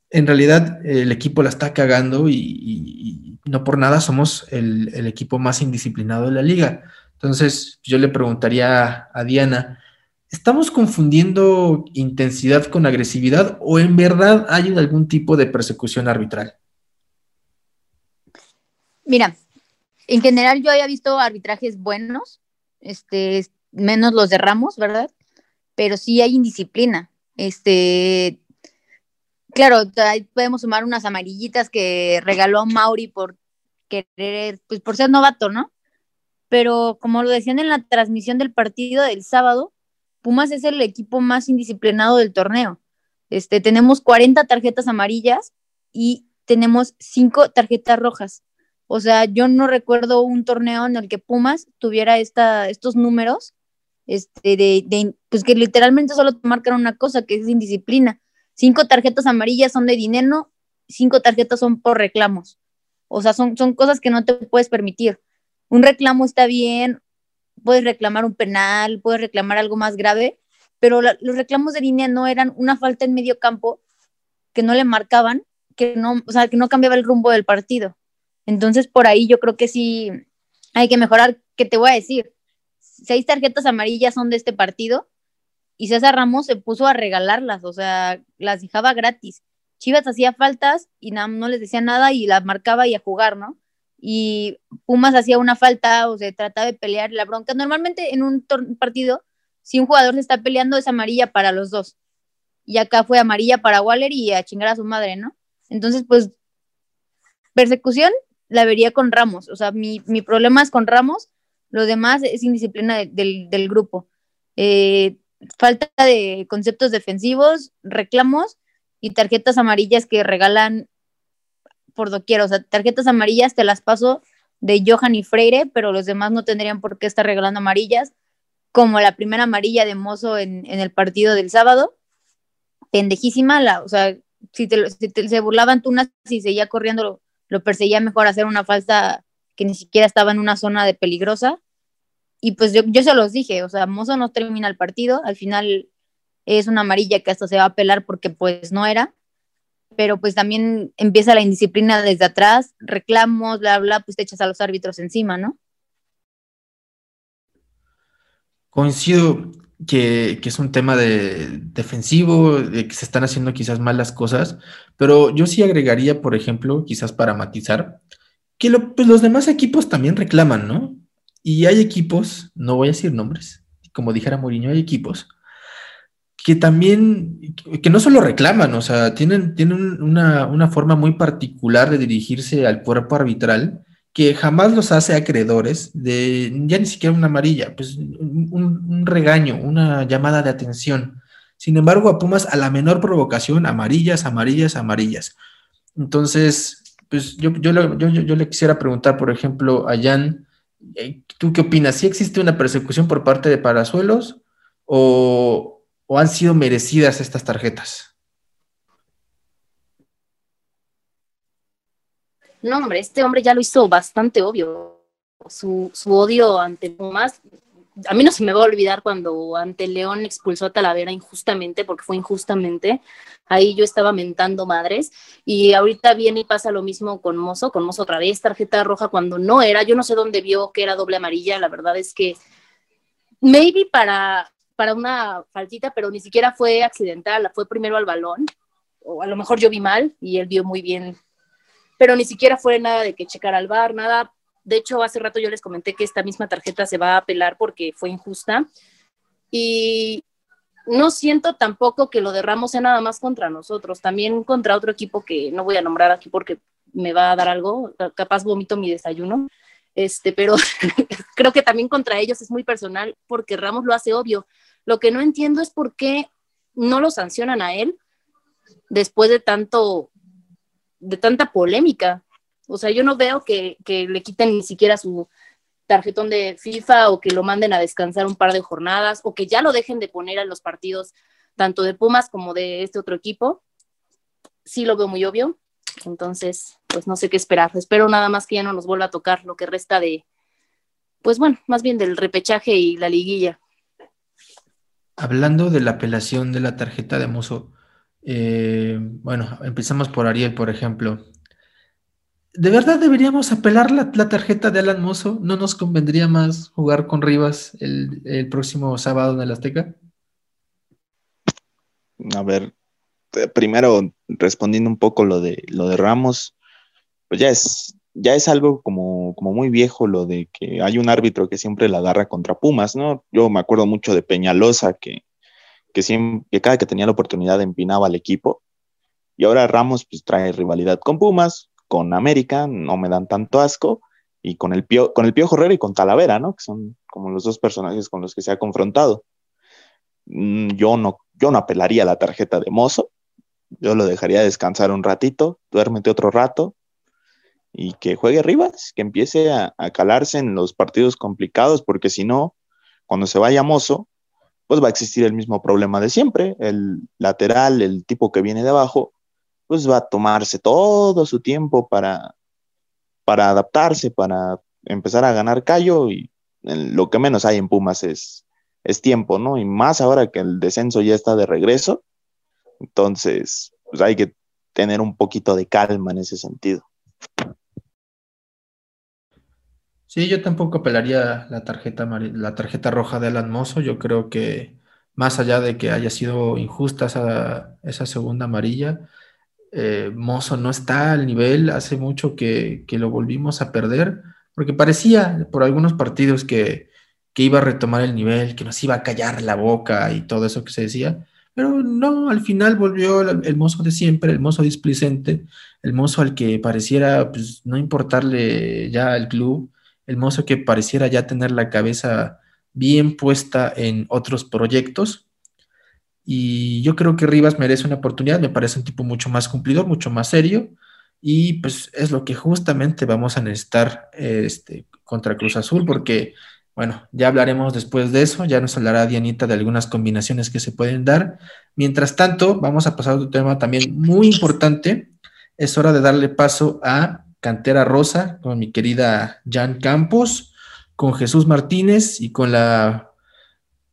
en realidad el equipo la está cagando y, no por nada somos el, el equipo más indisciplinado de la liga. Entonces, yo le preguntaría a Diana, ¿estamos confundiendo intensidad con agresividad o en verdad hay algún tipo de persecución arbitral? Mira, en general yo había visto arbitrajes buenos, este, menos los de Ramos, ¿verdad? Pero sí hay indisciplina. Este, claro, podemos sumar unas amarillitas que regaló Mauri por querer, pues por ser novato, ¿no? Pero como lo decían en la transmisión del partido del sábado, Pumas es el equipo más indisciplinado del torneo. Este, tenemos 40 tarjetas amarillas y tenemos 5 tarjetas rojas. O sea, yo no recuerdo un torneo en el que Pumas tuviera esta, estos números, este, de, pues que literalmente solo te marcan una cosa, que es indisciplina. Cinco tarjetas amarillas son de dinero, cinco tarjetas son por reclamos. O sea, son, son cosas que no te puedes permitir un reclamo está bien, puedes reclamar un penal, puedes reclamar algo más grave, pero los reclamos de línea no eran una falta en medio campo que no le marcaban, que no, o sea, que no cambiaba el rumbo del partido. Entonces, por ahí yo creo que sí hay que mejorar. ¿Qué te voy a decir? Seis tarjetas amarillas son de este partido y César Ramos se puso a regalarlas, o sea, las dejaba gratis. Chivas hacía faltas y no, no les decía nada y las marcaba y a jugar, ¿no? Y Pumas hacía una falta o se trataba de pelear la bronca. Normalmente en un partido, si un jugador se está peleando, es amarilla para los dos. Y acá fue amarilla para Waller y a chingar a su madre, ¿no? Entonces, pues, persecución la vería con Ramos. O sea, mi, problema es con Ramos, lo demás es indisciplina del, grupo. Eh, falta de conceptos defensivos, reclamos y tarjetas amarillas que regalan por doquier, o sea, tarjetas amarillas te las paso de Johan y Freire, pero los demás no tendrían por qué estar regalando amarillas, como la primera amarilla de Mozo en, el partido del sábado, pendejísima, la, o sea, si, te, se burlaban Tunas y seguía corriendo, lo, lo, perseguía mejor hacer una falta que ni siquiera estaba en una zona de peligrosa. y pues yo, yo se los dije, o sea, Mozo no termina el partido, al final es una amarilla que hasta se va a pelar porque pues no era, pero pues también empieza la indisciplina desde atrás, reclamos, bla, bla, pues te echas a los árbitros encima, ¿no? Coincido que, es un tema de defensivo, de que se están haciendo quizás mal las cosas, pero yo sí agregaría, por ejemplo, quizás para matizar, que pues los demás equipos también reclaman, ¿no? Y hay equipos, no voy a decir nombres, como dijera Mourinho, hay equipos que también, que no solo reclaman, o sea, tienen, tienen una, forma muy particular de dirigirse al cuerpo arbitral que jamás los hace acreedores de ya ni siquiera una amarilla, pues un, regaño, una llamada de atención. Sin embargo, a Pumas a la menor provocación, amarillas, amarillas, amarillas. Entonces, pues yo, yo, yo, yo le quisiera preguntar, por ejemplo, a Jan, eh, ¿tú qué opinas? ¿Sí existe una persecución por parte de Parazuelos o, o han sido merecidas estas tarjetas? No, hombre, este hombre ya lo hizo bastante obvio. Su, odio ante Pumas, a mí no se me va a olvidar cuando ante León expulsó a Talavera injustamente, porque fue injustamente. Ahí yo estaba mentando madres. Y ahorita viene y pasa lo mismo con Mozo, con Mozo otra vez, tarjeta roja cuando no era. Yo no sé dónde vio que era doble amarilla. La verdad es que maybe para para una faltita, pero ni siquiera fue accidental, fue primero al balón, o a lo mejor yo vi mal y él vio muy bien, pero ni siquiera fue nada de que checar al bar, nada. De hecho, hace rato yo les comenté que esta misma tarjeta se va a apelar porque fue injusta y no siento tampoco que lo de Ramos sea nada más contra nosotros, también contra otro equipo que no voy a nombrar aquí porque me va a dar algo, capaz vomito mi desayuno, este, pero creo que también contra ellos es muy personal porque Ramos lo hace obvio. Lo que no entiendo es por qué no lo sancionan a él después de tanto, de tanta polémica. O sea, yo no veo que, le quiten ni siquiera su tarjetón de FIFA o que lo manden a descansar un par de jornadas o que ya lo dejen de poner a los partidos tanto de Pumas como de este otro equipo. Sí lo veo muy obvio. Entonces, pues no sé qué esperar. Espero nada más que ya no nos vuelva a tocar lo que resta de, pues bueno, más bien del repechaje y la liguilla. Hablando de la apelación de la tarjeta de Mozo, eh, bueno, empezamos por Ariel, por ejemplo. ¿De verdad deberíamos apelar la, tarjeta de Alan Mozo? ¿No nos convendría más jugar con Rivas el, próximo sábado en el Azteca? A ver, eh, primero respondiendo un poco lo de lo de Ramos, pues ya es, ya es algo como, como muy viejo lo de que hay un árbitro que siempre la agarra contra Pumas, ¿no? Yo me acuerdo mucho de Peñalosa, que, que, siempre, cada que tenía la oportunidad empinaba al equipo. Y ahora Ramos pues trae rivalidad con Pumas, con América, no me dan tanto asco, y con el, Pio, con el Piojo Herrera y con Talavera, ¿no? Que son como los dos personajes con los que se ha confrontado. Mm, yo no, yo no apelaría a la tarjeta de Mozo, yo lo dejaría descansar un ratito, duérmete otro rato, y que juegue Rivas, que empiece a, calarse en los partidos complicados, porque si no, cuando se vaya Mozo, pues va a existir el mismo problema de siempre. El lateral, el tipo que viene de abajo, pues va a tomarse todo su tiempo para, para adaptarse, para empezar a ganar callo y lo que menos hay en Pumas es, es tiempo, ¿no? Y más ahora que el descenso ya está de regreso, entonces pues hay que tener un poquito de calma en ese sentido. Sí, yo tampoco apelaría la tarjeta, la tarjeta roja de Alan Mozo. Yo creo que más allá de que haya sido injusta esa, segunda amarilla, eh, Mozo no está al nivel. Hace mucho que, lo volvimos a perder, porque parecía por algunos partidos que, que iba a retomar el nivel, que nos iba a callar la boca y todo eso que se decía. Pero no, al final volvió el, mozo de siempre, el mozo displicente, el mozo al que pareciera pues, no importarle ya el club, el mozo que pareciera ya tener la cabeza bien puesta en otros proyectos. Y yo creo que Rivas merece una oportunidad, me parece un tipo mucho más cumplidor, mucho más serio, y pues es lo que justamente vamos a necesitar este, contra Cruz Azul, porque, bueno, ya hablaremos después de eso, ya nos hablará Dianita de algunas combinaciones que se pueden dar. Mientras tanto, vamos a pasar a otro tema también muy importante, es hora de darle paso a Cantera Rosa con mi querida Jan Campos. con Jesús Martínez y con la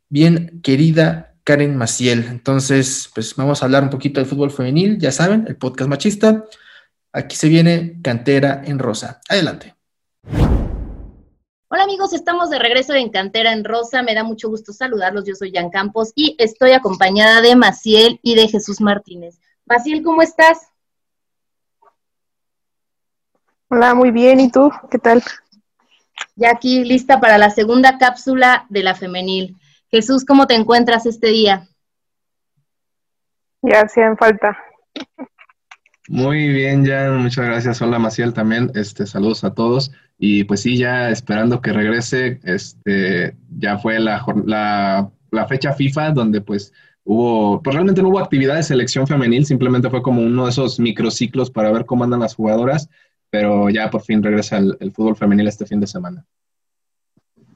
bien querida Karen Maciel. Entonces, pues vamos a hablar un poquito del fútbol femenil, ya saben, el podcast machista. Aquí se viene Cantera en Rosa. Adelante. Hola amigos, estamos de regreso en Cantera en Rosa. Me da mucho gusto saludarlos. Yo soy Jan Campos y estoy acompañada de Maciel y de Jesús Martínez. Maciel, ¿cómo estás? Hola, muy bien. ¿Y tú? ¿Qué tal? Ya aquí lista para la segunda cápsula de la femenil. Jesús, ¿cómo te encuentras este día? Ya hacían falta. Muy bien, Jan, muchas gracias. Hola, Maciel, también. Este, saludos a todos. Y pues sí, ya esperando que regrese, este, ya fue la, la, la fecha FIFA donde pues hubo, pues realmente no hubo actividad de selección femenil, simplemente fue como uno de esos microciclos para ver cómo andan las jugadoras, pero ya por fin regresa el, fútbol femenil este fin de semana.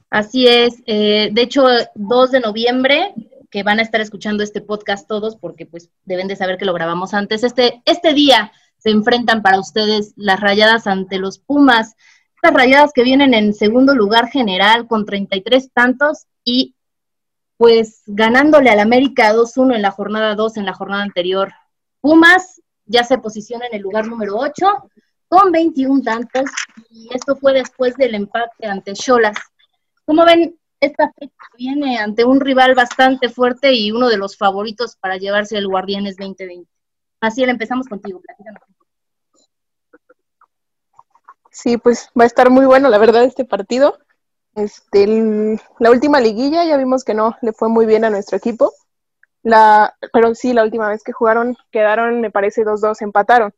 Así es, eh, de hecho, 2 de noviembre, que van a estar escuchando este podcast todos, porque pues deben de saber que lo grabamos antes, este, este día se enfrentan para ustedes las rayadas ante los Pumas estas rayadas que vienen en segundo lugar general con 33 tantos y pues ganándole al América 2-1 en la jornada 2 en la jornada anterior. Pumas ya se posiciona en el lugar número 8 con 21 tantos y esto fue después del empate ante Cholas. ¿Cómo ven esta fecha viene ante un rival bastante fuerte y uno de los favoritos para llevarse el Guardianes 2020? Así empezamos contigo, platícanos. Sí, pues va a estar muy bueno, la verdad, este partido. Este, la última liguilla ya vimos que no le fue muy bien a nuestro equipo. La, pero sí, la última vez que jugaron quedaron, me parece, 2-2, empataron.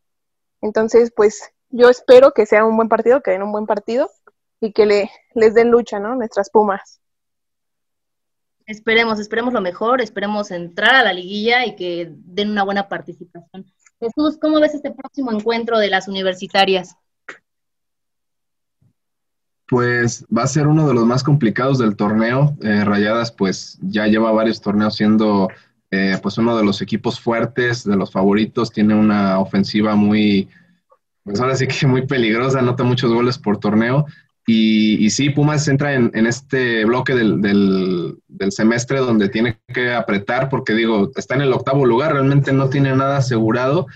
Entonces, pues yo espero que sea un buen partido, que den un buen partido y que le, les den lucha, ¿no? Nuestras Pumas. Esperemos, esperemos lo mejor, esperemos entrar a la liguilla y que den una buena participación. Jesús, ¿cómo ves este próximo encuentro de las universitarias? Pues va a ser uno de los más complicados del torneo. Eh, Rayadas pues ya lleva varios torneos siendo eh, pues uno de los equipos fuertes, de los favoritos, tiene una ofensiva muy, pues ahora sí que muy peligrosa, anota muchos goles por torneo. Y, sí, Pumas entra en, este bloque del, del, semestre donde tiene que apretar porque digo, está en el octavo lugar, realmente no tiene nada asegurado.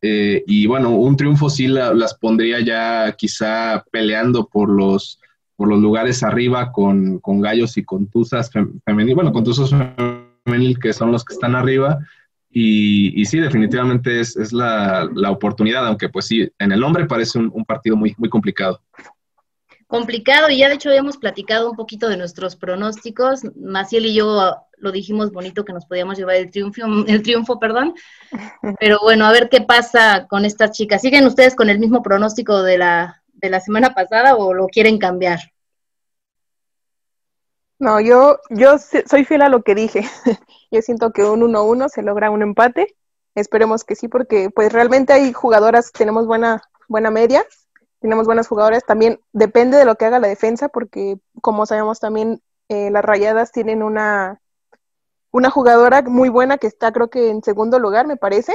Eh, y bueno, un triunfo sí las pondría ya quizá peleando por los, por los lugares arriba con, gallos y con tuzas femenil, bueno, con tuzas femenil que son los que están arriba. Y, y sí, definitivamente es, es la, la, oportunidad, aunque pues sí, en el nombre parece un, partido muy, muy complicado complicado y ya de hecho hemos platicado un poquito de nuestros pronósticos. Maciel y yo lo dijimos bonito que nos podíamos llevar el triunfo, el triunfo, perdón. Pero bueno, a ver qué pasa con estas chicas. ¿Siguen ustedes con el mismo pronóstico de la, de la semana pasada o lo quieren cambiar? No, yo, yo soy fiel a lo que dije. yo siento que un 1-1 se logra un empate. Esperemos que sí, porque pues realmente hay jugadoras, tenemos buena, buena media tenemos buenas jugadoras. También depende de lo que haga la defensa, porque como sabemos también eh, las Rayadas tienen una, una jugadora muy buena que está creo que en segundo lugar, me parece,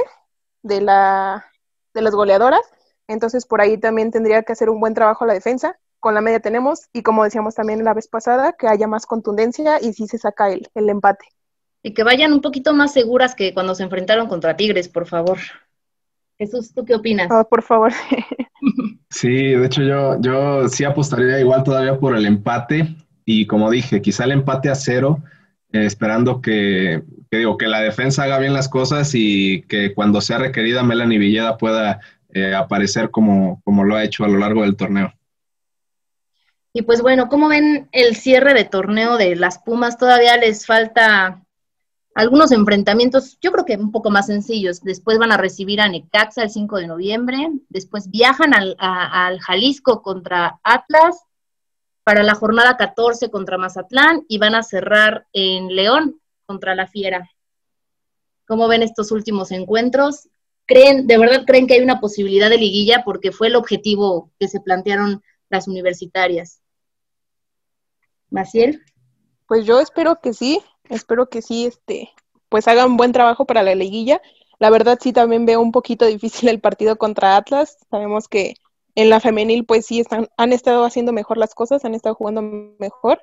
de, la, de las goleadoras. Entonces por ahí también tendría que hacer un buen trabajo la defensa. Con la media tenemos, y como decíamos también la vez pasada, que haya más contundencia y si se saca el, el empate. Y que vayan un poquito más seguras que cuando se enfrentaron contra Tigres, por favor. Jesús, ¿tú qué opinas? Ah, por favor. Sí, de hecho yo, yo sí apostaría igual todavía por el empate y como dije, quizá el empate a cero, eh, esperando que, digo, que la defensa haga bien las cosas y que cuando sea requerida Melanie Villeda pueda eh, aparecer como, como lo ha hecho a lo largo del torneo. Y pues bueno, ¿cómo ven el cierre de torneo de las Pumas? Todavía les falta algunos enfrentamientos, yo creo que un poco más sencillos. Después van a recibir a Necaxa el 5 de noviembre, después viajan al, al Jalisco contra Atlas para la jornada 14 contra Mazatlán y van a cerrar en León contra la Fiera. ¿Cómo ven estos últimos encuentros? ¿Creen, de verdad creen que hay una posibilidad de liguilla? Porque fue el objetivo que se plantearon las universitarias. Maciel. Pues yo espero que sí, espero que sí, este, pues hagan buen trabajo para la liguilla. La verdad sí también veo un poquito difícil el partido contra Atlas. Sabemos que En la femenil, pues sí, están, han estado haciendo mejor las cosas, han estado jugando mejor.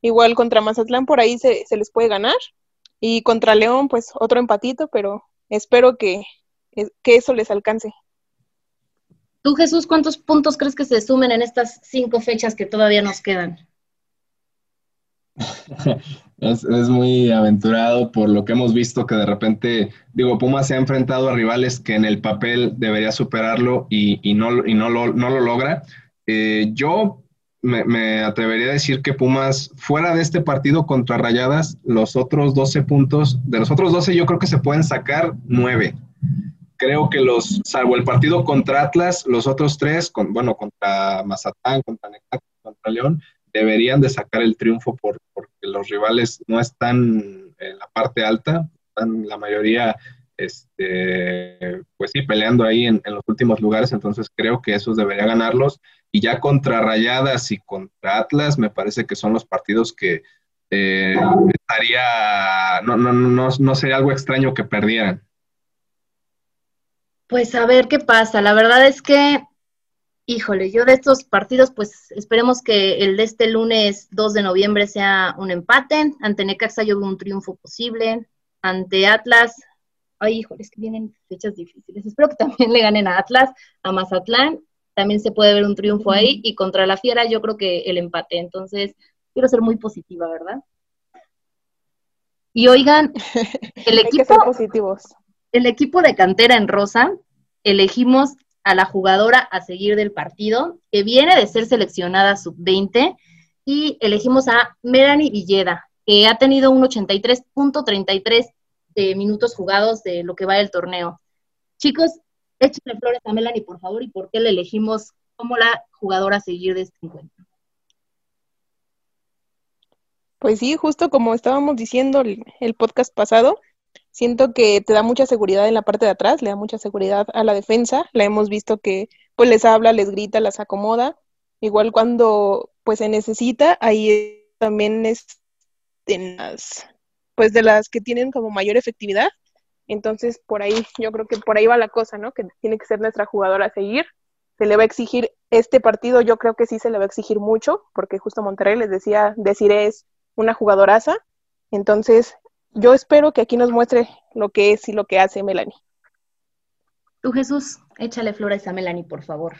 Igual contra Mazatlán por ahí se, se les puede ganar. Y contra León, pues otro empatito, pero espero que, que eso les alcance. Tú, Jesús, ¿cuántos puntos crees que se sumen en estas cinco fechas que todavía nos quedan? es, muy aventurado por lo que hemos visto que de repente, digo, Puma se ha enfrentado a rivales que en el papel debería superarlo y, no, y no, lo, no lo logra. Eh, yo me, atrevería a decir que Pumas, fuera de este partido contra Rayadas, los otros 12 puntos, de los otros 12 yo creo que se pueden sacar 9 creo que los, salvo el partido contra Atlas, los otros tres, con, bueno, contra Mazatán, contra contra León, deberían de sacar el triunfo por, porque los rivales no están en la parte alta, están la mayoría, este, pues sí, peleando ahí en, los últimos lugares, entonces creo que esos debería ganarlos. Y ya contra Rayadas y contra Atlas, me parece que son los partidos que eh, estaría, no, no, no, no sería algo extraño que perdieran. Pues a ver qué pasa. La verdad es que, híjole, yo de estos partidos, pues esperemos que el de este lunes 2 de noviembre sea un empate. Ante Necaxa yo veo un triunfo posible. Ante Atlas, ay, híjole, es que vienen fechas difíciles. Espero que también le ganen a Atlas, a Mazatlán. También se puede ver un triunfo ahí. Y contra la Fiera yo creo que el empate. Entonces, quiero ser muy positiva, ¿verdad? Y oigan, el equipo... positivos el equipo de cantera en rosa elegimos a la jugadora a seguir del partido, que viene de ser seleccionada sub-20, y elegimos a Melanie Villeda, que ha tenido un 83.33 de minutos jugados de lo que va del torneo. Chicos, échenle flores a Melanie, por favor, y por qué la elegimos como la jugadora a seguir de este encuentro. Pues sí, justo como estábamos diciendo el podcast pasado, Siento que te da mucha seguridad en la parte de atrás, le da mucha seguridad a la defensa. La hemos visto que pues les habla, les grita, las acomoda. Igual cuando pues se necesita, ahí también es de las pues de las que tienen como mayor efectividad. Entonces, por ahí, yo creo que por ahí va la cosa, ¿no? Que tiene que ser nuestra jugadora a seguir. Se le va a exigir este partido, yo creo que sí se le va a exigir mucho, porque justo Monterrey les decía, decir es una jugadoraza. Entonces, yo espero que aquí nos muestre lo que es y lo que hace Melanie. Tú, Jesús, échale flores a Melanie, por favor.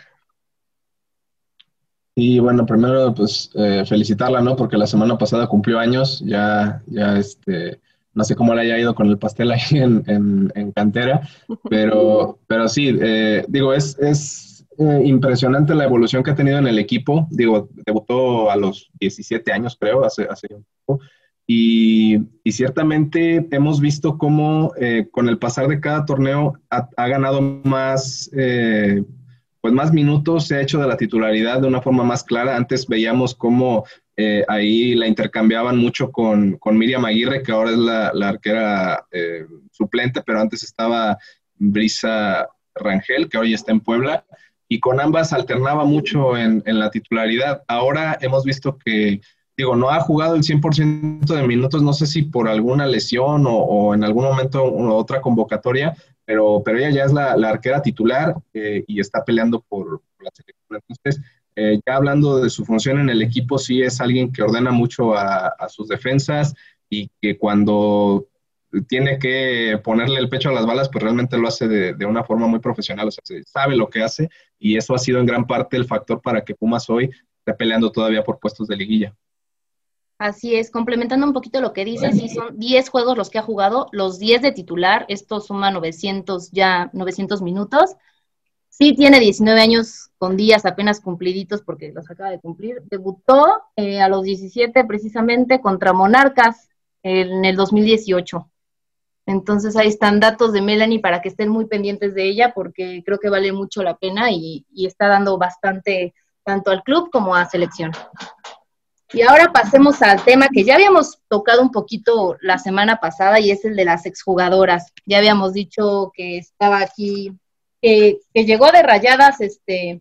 Y bueno, primero, pues eh, felicitarla, ¿no? Porque la semana pasada cumplió años, ya, ya, este, no sé cómo le haya ido con el pastel ahí en, cantera, pero, pero sí, eh, digo, es, es eh, impresionante la evolución que ha tenido en el equipo. Digo, debutó a los 17 años, creo, hace, hace un tiempo. Y, ciertamente hemos visto cómo eh, con el pasar de cada torneo ha, ganado más, eh, pues más minutos, se ha hecho de la titularidad de una forma más clara. Antes veíamos cómo eh, ahí la intercambiaban mucho con, con, Miriam Aguirre, que ahora es la, la arquera suplente, pero antes estaba Brisa Rangel, que hoy está en Puebla, y con ambas alternaba mucho en, en la titularidad. Ahora hemos visto que digo, no ha jugado el 100% de minutos, no sé si por alguna lesión o, en algún momento otra convocatoria, pero, pero ella ya es la, arquera titular eh, y está peleando por, la selección. Entonces, eh, ya hablando de su función en el equipo, sí es alguien que ordena mucho a, sus defensas y que cuando tiene que ponerle el pecho a las balas, pues realmente lo hace de, de, una forma muy profesional, o sea, sabe lo que hace y eso ha sido en gran parte el factor para que Pumas hoy esté peleando todavía por puestos de liguilla. Así es, complementando un poquito lo que dices, sí son 10 juegos los que ha jugado, los 10 de titular, esto suma 900 ya 900 minutos. Sí tiene 19 años con días apenas cumpliditos porque los acaba de cumplir. Debutó eh, a los 17 precisamente contra Monarcas en el 2018. Entonces ahí están datos de Melanie para que estén muy pendientes de ella porque creo que vale mucho la pena y está dando bastante tanto al club como a selección. Y ahora pasemos al tema que ya habíamos tocado un poquito la semana pasada y es el de las exjugadoras. Ya habíamos dicho que estaba aquí, que, llegó de rayadas este,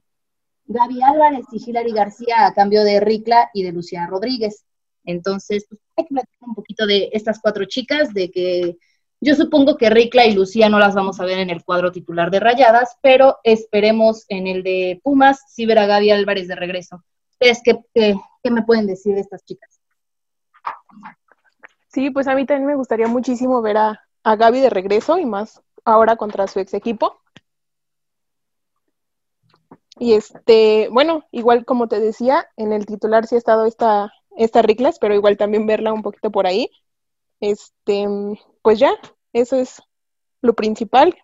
Gaby Álvarez y Hilary García a cambio de Ricla y de Lucía Rodríguez. Entonces, pues, hay que platicar un poquito de estas cuatro chicas, de que Yo supongo que Ricla y Lucía no las vamos a ver en el cuadro titular de Rayadas, pero esperemos en el de Pumas sí ver a Gaby Álvarez de regreso. ¿Ustedes qué, me pueden decir de estas chicas? Sí, pues a mí también me gustaría muchísimo ver a, a Gaby de regreso y más ahora contra su ex equipo. Y este, bueno, igual como te decía, en el titular sí ha estado esta, esta Riclas, pero igual también verla un poquito por ahí. Este, pues ya, eso es lo principal.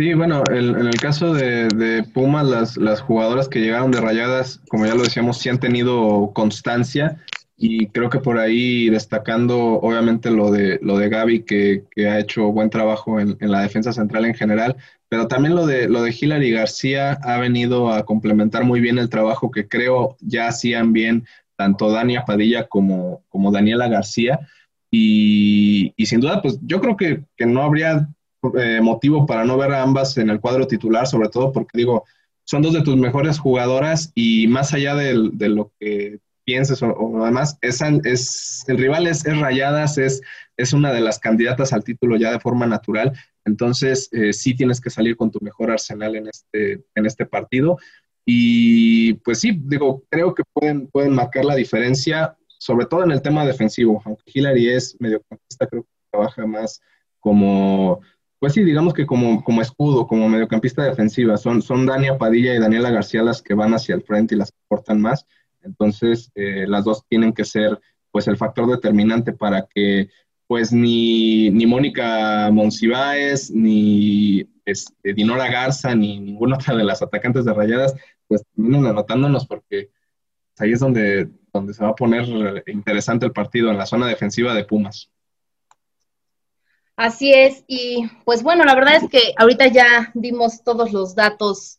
Sí, bueno, en el caso de, de Pumas, las, las jugadoras que llegaron de rayadas, como ya lo decíamos, sí han tenido constancia y creo que por ahí destacando obviamente lo de, lo de Gaby, que, que ha hecho buen trabajo en, en, la defensa central en general, pero también lo de, lo de Hilary García ha venido a complementar muy bien el trabajo que creo ya hacían bien tanto Dania Padilla como, como Daniela García. Y, y, sin duda, pues yo creo que, que no habría eh, motivo para no ver a ambas en el cuadro titular, sobre todo porque digo, son dos de tus mejores jugadoras y más allá de, lo que pienses o, o además, es, el rival es, Rayadas, es, es una de las candidatas al título ya de forma natural, entonces eh, sí tienes que salir con tu mejor arsenal en este, en este partido. Y pues sí, digo, creo que pueden, pueden marcar la diferencia, sobre todo en el tema defensivo, aunque Hillary es mediocampista, creo que trabaja más como, pues sí, digamos que como, como escudo, como mediocampista defensiva. Son, son Dania Padilla y Daniela García las que van hacia el frente y las que aportan más. Entonces, eh, las dos tienen que ser pues el factor determinante para que pues ni, ni Mónica Monsiváis, ni este, Dinora Garza, ni ninguna otra de las atacantes de rayadas, pues terminen anotándonos porque ahí es donde, donde se va a poner interesante el partido, en la zona defensiva de Pumas. Así es, y pues bueno, la verdad es que ahorita ya dimos todos los datos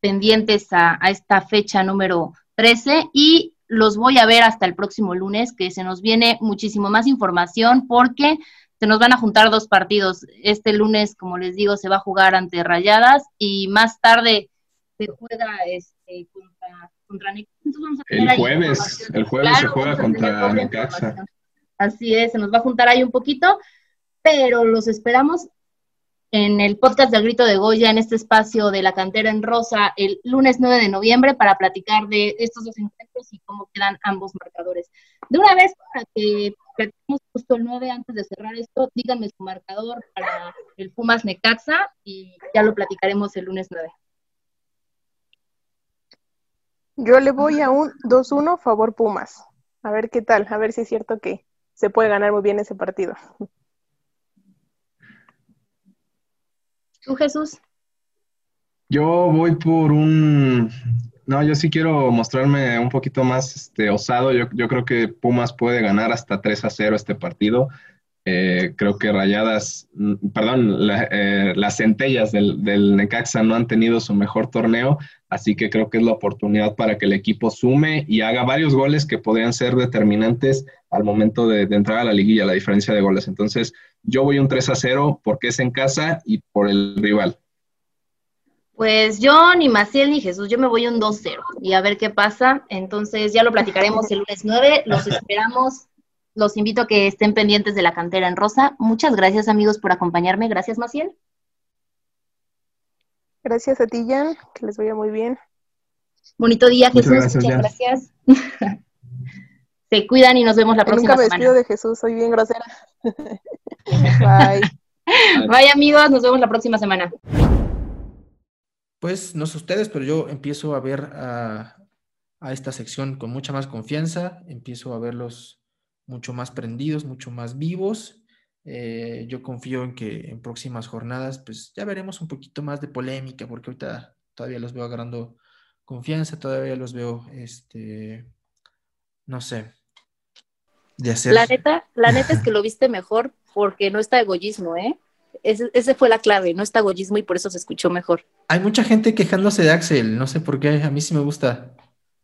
pendientes a, a esta fecha número 13 y los voy a ver hasta el próximo lunes, que se nos viene muchísimo más información porque se nos van a juntar dos partidos. Este lunes, como les digo, se va a jugar ante Rayadas y más tarde se juega este, contra, contra Necaxa. El jueves, el jueves se juega contra Necaxa. Así es, se nos va a juntar ahí un poquito, pero los esperamos en el podcast del Grito de Goya, en este espacio de la cantera en rosa, el lunes 9 de noviembre, para platicar de estos dos encuentros y cómo quedan ambos marcadores. De una vez, para que platiquemos justo el 9 antes de cerrar esto, díganme su marcador para el Pumas Necaxa y ya lo platicaremos el lunes 9. Yo le voy a un 2-1 favor Pumas. A ver qué tal, a ver si es cierto que se puede ganar muy bien ese partido. ¿Tú, Jesús? Yo voy por un... No, yo sí quiero mostrarme un poquito más este, osado. Yo, yo creo que Pumas puede ganar hasta 3 a 0 este partido. Eh, creo que Rayadas, mm, perdón, la, eh, las centellas del, del, Necaxa no han tenido su mejor torneo, así que creo que es la oportunidad para que el equipo sume y haga varios goles que podrían ser determinantes al momento de, de entrar a la liguilla, la diferencia de goles. Entonces, yo voy un 3 a 0 porque es en casa y por el rival. Pues yo, ni Maciel ni Jesús, yo me voy un 2-0 y a ver qué pasa. Entonces ya lo platicaremos el lunes 9. Los esperamos. Los invito a que estén pendientes de la cantera en rosa. Muchas gracias, amigos, por acompañarme. Gracias, Maciel. Gracias a ti, Jan. Que les vaya muy bien. Bonito día, Jesús. Muchas gracias. Muchas gracias. Se cuidan y nos vemos la próxima semana. Nunca vestido de Jesús, soy bien grosera. Bye. Bye, amigos. Nos vemos la próxima semana. Pues no sé ustedes, pero yo empiezo a ver a, a esta sección con mucha más confianza. Empiezo a verlos mucho más prendidos, mucho más vivos. Eh, yo confío en que en próximas jornadas, pues ya veremos un poquito más de polémica, porque ahorita todavía los veo agarrando confianza, todavía los veo, este, no sé, de hacer. La neta, la neta es que lo viste mejor porque no está egoísmo, ¿eh? Ese, ese, fue la clave, no está egoísmo y por eso se escuchó mejor. Hay mucha gente quejándose de Axel, no sé por qué, a mí sí me gusta.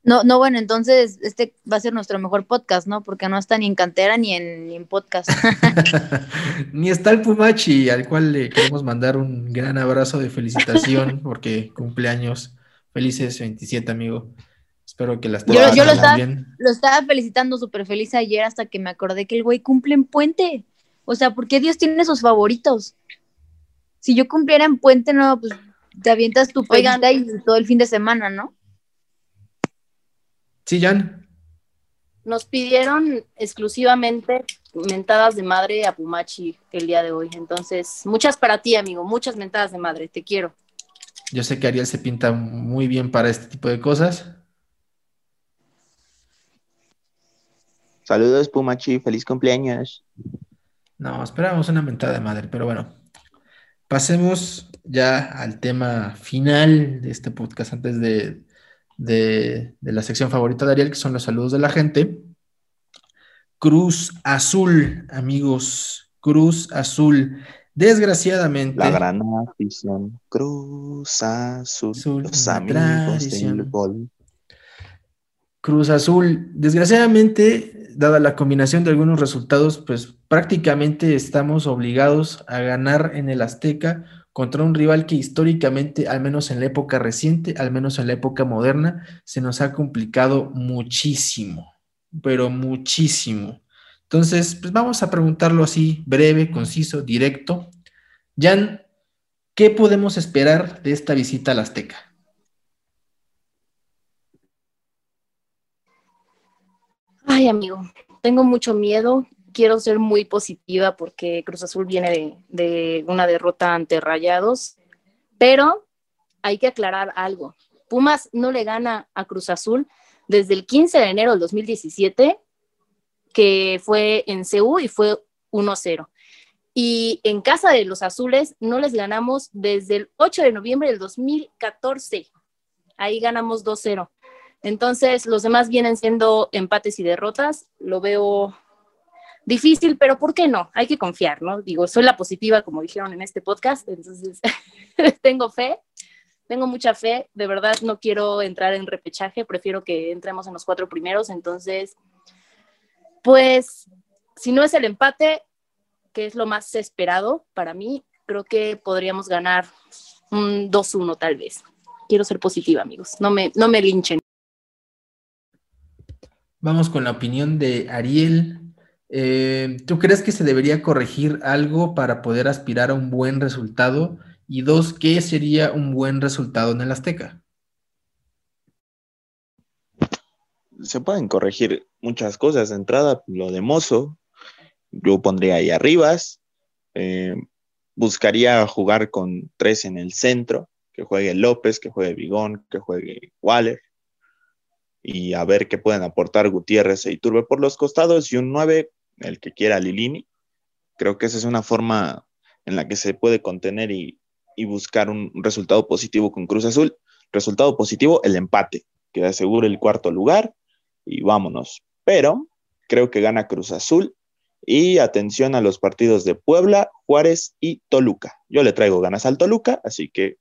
No, no, bueno, entonces este va a ser nuestro mejor podcast, ¿no? Porque no está ni en cantera ni en, ni en podcast. ni está el Pumachi, al cual le queremos mandar un gran abrazo de felicitación porque cumpleaños. Felices 27, amigo. Espero que las Yo, yo lo, estaba, lo estaba felicitando súper feliz ayer hasta que me acordé que el güey cumple en puente. O sea, ¿por qué Dios tiene sus favoritos? Si yo cumpliera en puente, no, pues te avientas tu pegada y todo el fin de semana, ¿no? Sí, Jan. Nos pidieron exclusivamente mentadas de madre a Pumachi el día de hoy. Entonces, muchas para ti, amigo, muchas mentadas de madre, te quiero. Yo sé que Ariel se pinta muy bien para este tipo de cosas. Saludos, Pumachi, feliz cumpleaños. No, esperábamos una mentada de madre, pero bueno. Pasemos ya al tema final de este podcast antes de, de, la sección favorita de Ariel, que son los saludos de la gente. Cruz Azul, amigos, Cruz Azul. Desgraciadamente. La gran afición, Cruz Azul, los amigos del gol. Cruz Azul, desgraciadamente, dada la combinación de algunos resultados, pues prácticamente estamos obligados a ganar en el Azteca contra un rival que históricamente, al menos en la época reciente, al menos en la época moderna, se nos ha complicado muchísimo, pero muchísimo. Entonces, pues vamos a preguntarlo así, breve, conciso, directo. Jan, ¿qué podemos esperar de esta visita al Azteca? Ay, amigo, tengo mucho miedo. Quiero ser muy positiva porque Cruz Azul viene de, una derrota ante Rayados, pero hay que aclarar algo. Pumas no le gana a Cruz Azul desde el 15 de enero del 2017, que fue en CU y fue 1-0. Y en casa de los azules no les ganamos desde el 8 de noviembre del 2014. Ahí ganamos 2-0. Entonces, los demás vienen siendo empates y derrotas. Lo veo difícil, pero ¿por qué no? Hay que confiar, ¿no? Digo, soy la positiva, como dijeron en este podcast, entonces tengo fe, tengo mucha fe. De verdad, no quiero entrar en repechaje, prefiero que entremos en los cuatro primeros. Entonces, pues, si no es el empate, que es lo más esperado para mí, creo que podríamos ganar un 2-1 tal vez. Quiero ser positiva, amigos. No me, no me linchen. Vamos con la opinión de Ariel. Eh, ¿Tú crees que se debería corregir algo para poder aspirar a un buen resultado? Y dos, ¿qué sería un buen resultado en el Azteca? Se pueden corregir muchas cosas. De entrada, lo de Mozo, yo pondría ahí arribas. Eh, buscaría jugar con tres en el centro, que juegue López, que juegue Vigón, que juegue Waller y a ver qué pueden aportar Gutiérrez e Iturbe por los costados y un 9, el que quiera Lilini. Creo que esa es una forma en la que se puede contener y, buscar un resultado positivo con Cruz Azul. Resultado positivo, el empate, que asegure el cuarto lugar y vámonos. Pero creo que gana Cruz Azul y atención a los partidos de Puebla, Juárez y Toluca. Yo le traigo ganas al Toluca, así que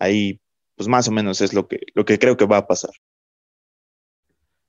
ahí pues más o menos es lo que, lo que creo que va a pasar.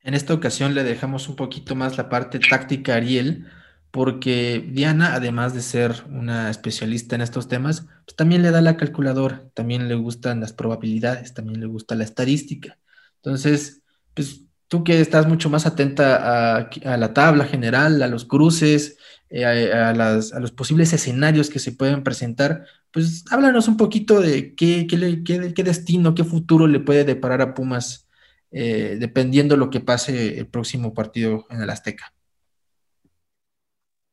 En esta ocasión le dejamos un poquito más la parte táctica a Ariel, porque Diana, además de ser una especialista en estos temas, pues también le da la calculadora, también le gustan las probabilidades, también le gusta la estadística. Entonces, pues tú que estás mucho más atenta a, la tabla general, a los cruces, eh, a, los posibles escenarios que se pueden presentar, pues háblanos un poquito de qué, qué, qué destino, qué futuro le puede deparar a Pumas eh, dependiendo lo que pase el próximo partido en el Azteca.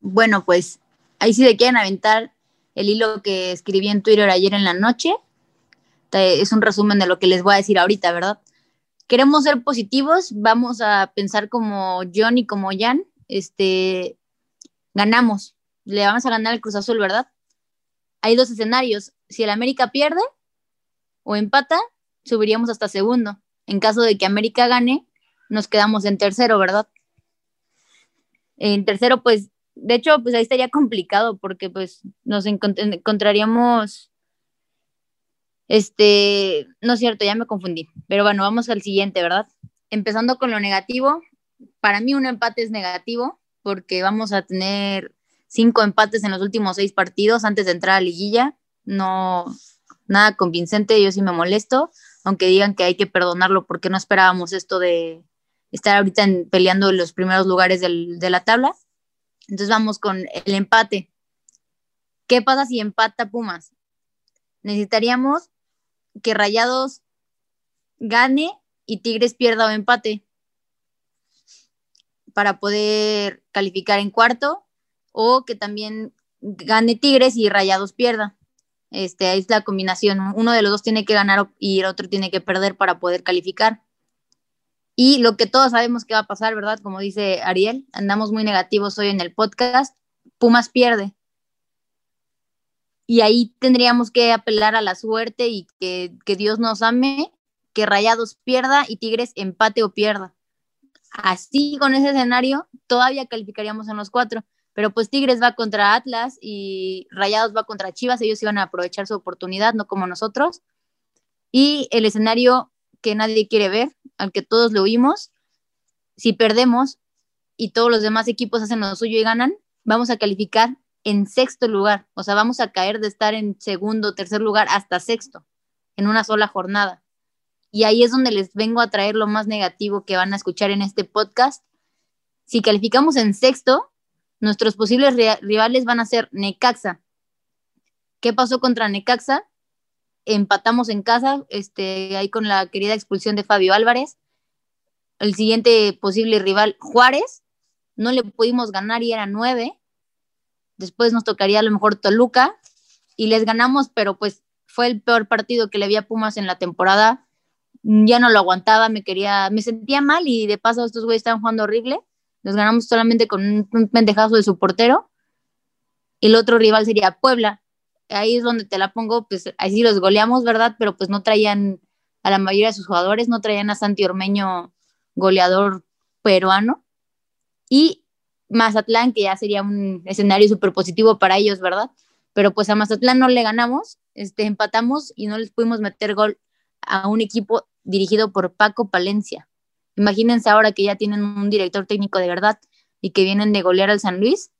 Bueno, pues ahí sí se quieren aventar el hilo que escribí en Twitter ayer en la noche. Es un resumen de lo que les voy a decir ahorita, ¿verdad? Queremos ser positivos, vamos a pensar como John y como Jan, este, ganamos, le vamos a ganar el Cruz Azul, ¿verdad? Hay dos escenarios, si el América pierde o empata, subiríamos hasta segundo. En caso de que América gane, nos quedamos en tercero, ¿verdad? En tercero, pues, de hecho, pues ahí estaría complicado porque pues nos encontraríamos, este, no es cierto, ya me confundí, pero bueno, vamos al siguiente, ¿verdad? Empezando con lo negativo, para mí un empate es negativo porque vamos a tener cinco empates en los últimos seis partidos antes de entrar a liguilla, no, nada convincente, yo sí me molesto aunque digan que hay que perdonarlo porque no esperábamos esto de estar ahorita peleando en los primeros lugares de la tabla. Entonces vamos con el empate. ¿Qué pasa si empata Pumas? Necesitaríamos que Rayados gane y Tigres pierda o empate para poder calificar en cuarto o que también gane Tigres y Rayados pierda. Este, es la combinación. Uno de los dos tiene que ganar y el otro tiene que perder para poder calificar. Y lo que todos sabemos que va a pasar, ¿verdad? Como dice Ariel, andamos muy negativos hoy en el podcast. Pumas pierde. Y ahí tendríamos que apelar a la suerte y que, que Dios nos ame, que Rayados pierda y Tigres empate o pierda. Así con ese escenario, todavía calificaríamos en los cuatro. Pero pues Tigres va contra Atlas y Rayados va contra Chivas, ellos iban a aprovechar su oportunidad, no como nosotros. Y el escenario que nadie quiere ver, al que todos lo oímos, si perdemos y todos los demás equipos hacen lo suyo y ganan, vamos a calificar en sexto lugar, o sea, vamos a caer de estar en segundo, tercer lugar hasta sexto, en una sola jornada. Y ahí es donde les vengo a traer lo más negativo que van a escuchar en este podcast. Si calificamos en sexto, Nuestros posibles rivales van a ser Necaxa. ¿Qué pasó contra Necaxa? Empatamos en casa, este, ahí con la querida expulsión de Fabio Álvarez. El siguiente posible rival, Juárez. No le pudimos ganar y era nueve. Después nos tocaría a lo mejor Toluca y les ganamos, pero pues fue el peor partido que le vi a Pumas en la temporada. Ya no lo aguantaba, me quería, me sentía mal y de paso estos güeyes estaban jugando horrible nos ganamos solamente con un, pendejazo de su portero. Y el otro rival sería Puebla. Ahí es donde te la pongo, pues ahí sí los goleamos, ¿verdad? Pero pues no traían a la mayoría de sus jugadores, no traían a Santi Ormeño, goleador peruano. Y Mazatlán, que ya sería un escenario súper positivo para ellos, ¿verdad? Pero pues a Mazatlán no le ganamos, este, empatamos y no les pudimos meter gol a un equipo dirigido por Paco Palencia. Imagínense ahora que ya tienen un director técnico de verdad y que vienen de golear al San Luis,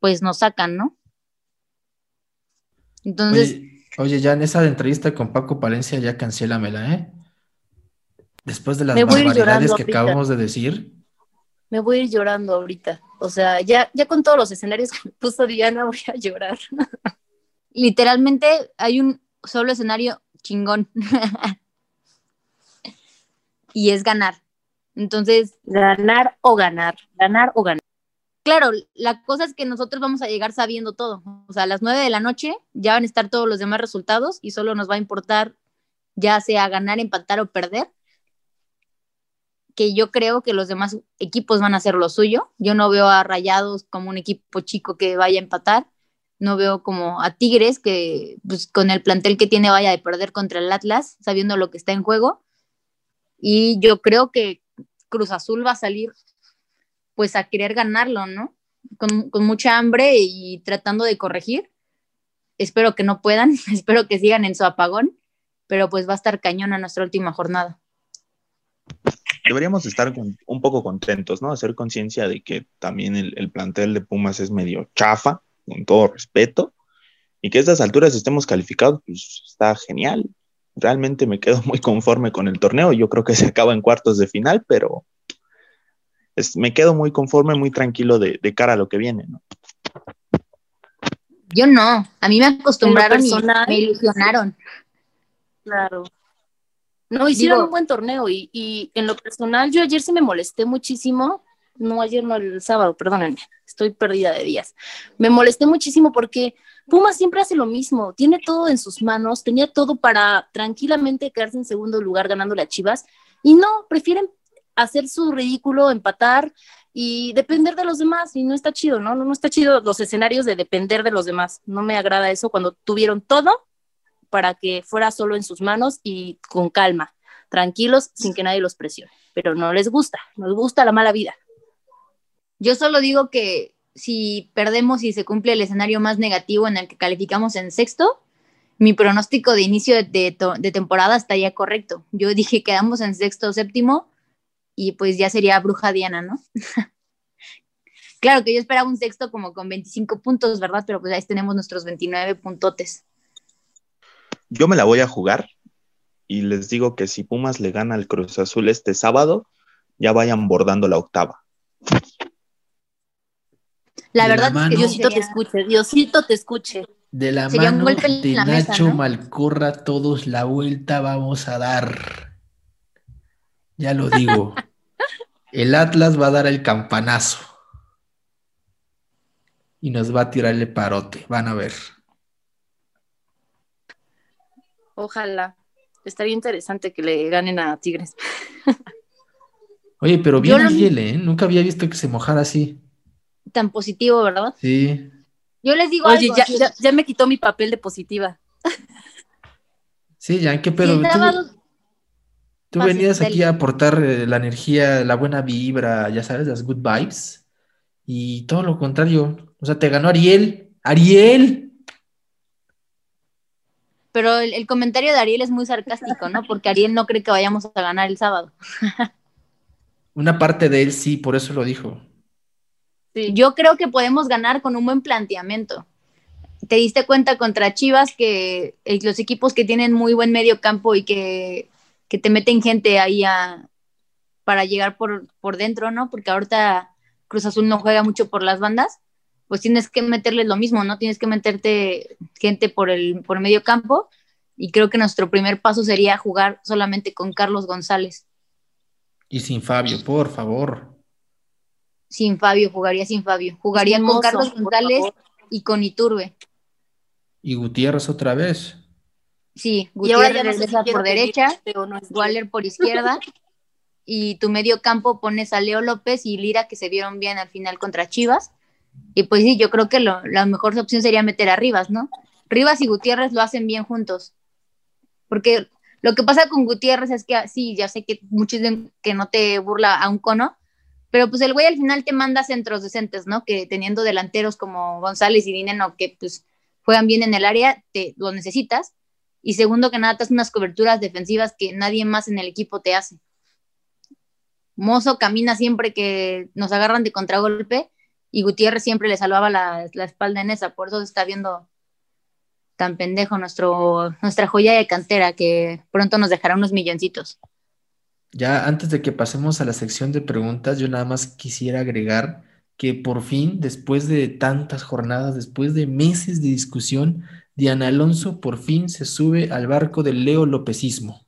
pues nos sacan, ¿no? Entonces. Oye, ya en esa entrevista con Paco Palencia ya cancélamela, ¿eh? Después de las barbaridades que acabamos de decir. Me voy a ir llorando ahorita. O sea, ya, ya con todos los escenarios que puso Diana voy a llorar. Literalmente hay un solo escenario chingón. y es ganar. Entonces, ganar o ganar, ganar o ganar. Claro, la cosa es que nosotros vamos a llegar sabiendo todo. O sea, a las nueve de la noche ya van a estar todos los demás resultados y solo nos va a importar ya sea ganar, empatar o perder. Que yo creo que los demás equipos van a hacer lo suyo. Yo no veo a Rayados como un equipo chico que vaya a empatar. No veo como a Tigres que pues, con el plantel que tiene vaya a perder contra el Atlas, sabiendo lo que está en juego. Y yo creo que Cruz Azul va a salir pues a querer ganarlo, ¿no? Con, mucha hambre y tratando de corregir. Espero que no puedan, espero que sigan en su apagón, pero pues va a estar cañón a nuestra última jornada. Deberíamos estar un poco contentos, ¿no? Hacer conciencia de que también el, el plantel de Pumas es medio chafa, con todo respeto, y que a estas alturas estemos calificados, pues está genial realmente me quedo muy conforme con el torneo. Yo creo que se acaba en cuartos de final, pero me quedo muy conforme, muy tranquilo de, cara a lo que viene, ¿no? Yo no, a mí me acostumbraron y me ilusionaron. Claro. No, hicieron un buen torneo y, y, en lo personal yo ayer sí me molesté muchísimo, no ayer, no el sábado, perdónenme, estoy perdida de días. Me molesté muchísimo porque Puma siempre hace lo mismo, tiene todo en sus manos, tenía todo para tranquilamente quedarse en segundo lugar ganándole a Chivas y no, prefieren hacer su ridículo, empatar y depender de los demás y no está chido, ¿no? No, no está chido los escenarios de depender de los demás. No me agrada eso cuando tuvieron todo para que fuera solo en sus manos y con calma, tranquilos, sin que nadie los presione. Pero no les gusta, nos gusta la mala vida. Yo solo digo que si perdemos y se cumple el escenario más negativo en el que calificamos en sexto, mi pronóstico de inicio de, temporada estaría correcto. Yo dije quedamos en sexto o séptimo y pues ya sería bruja Diana, ¿no? claro que yo esperaba un sexto como con 25 puntos, ¿verdad? Pero pues ahí tenemos nuestros 29 puntotes. Yo me la voy a jugar y les digo que si Pumas le gana al Cruz Azul este sábado, ya vayan bordando la octava. La verdad es que Diosito te escuche, Diosito te escuche. De la mano de Nacho Malcorra, todos la vuelta vamos a dar. Ya lo digo. el Atlas va a dar el campanazo. Y nos va a tirar el parote. Van a ver. Ojalá. Estaría interesante que le ganen a Tigres. Oye, pero bien Ariel, ¿eh? Nunca había visto que se mojara así. Tan positivo, ¿verdad? Sí. Yo les digo Oye, Ya, me quitó mi papel de positiva. Sí, ya, ¿qué pedo? tú, venías aquí a aportar eh, la energía, la buena vibra, ya sabes, las good vibes. Y todo lo contrario. O sea, te ganó Ariel. ¡Ariel! Pero el, comentario de Ariel es muy sarcástico, ¿no? Porque Ariel no cree que vayamos a ganar el sábado. Una parte de él sí, por eso lo dijo. Sí. Yo creo que podemos ganar con un buen planteamiento. Te diste cuenta contra Chivas que eh, los equipos que tienen muy buen medio campo y que, te meten gente ahí para llegar por, por dentro, ¿no? Porque ahorita Cruz Azul no juega mucho por las bandas pues tienes que meterles lo mismo, ¿no? Tienes que meterte gente por el por medio campo y creo que nuestro primer paso sería jugar solamente con Carlos González. Y sin Fabio, por favor. Sin Fabio, jugaría sin Fabio. Jugaría con Carlos González y con Iturbe. Y Gutiérrez otra vez. Sí, Gutiérrez regresa por derecha, Waller por izquierda. y tu medio campo pones a Leo López y Lira que se vieron bien al final contra Chivas y pues sí, yo creo que la mejor opción sería meter a Rivas, ¿no? Rivas y Gutiérrez lo hacen bien juntos. Porque lo que pasa con Gutiérrez es que sí, ya sé que muchos dicen que no te burla a un cono, pero pues el güey al final te manda centros decentes, ¿no? Que teniendo delanteros como González y Dineno que pues juegan bien en el área, te lo necesitas. Y segundo que nada, te hace unas coberturas defensivas que nadie más en el equipo te hace. Mozo camina siempre que nos agarran de contragolpe y Gutiérrez siempre le salvaba la, espalda en esa, por eso está viendo tan pendejo nuestro, nuestra joya de cantera que pronto nos dejará unos milloncitos. Ya antes de que pasemos a la sección de preguntas, yo nada más quisiera agregar que por fin, después de tantas jornadas, después de meses de discusión, Diana Alonso por fin se sube al barco del Leo Lopecismo.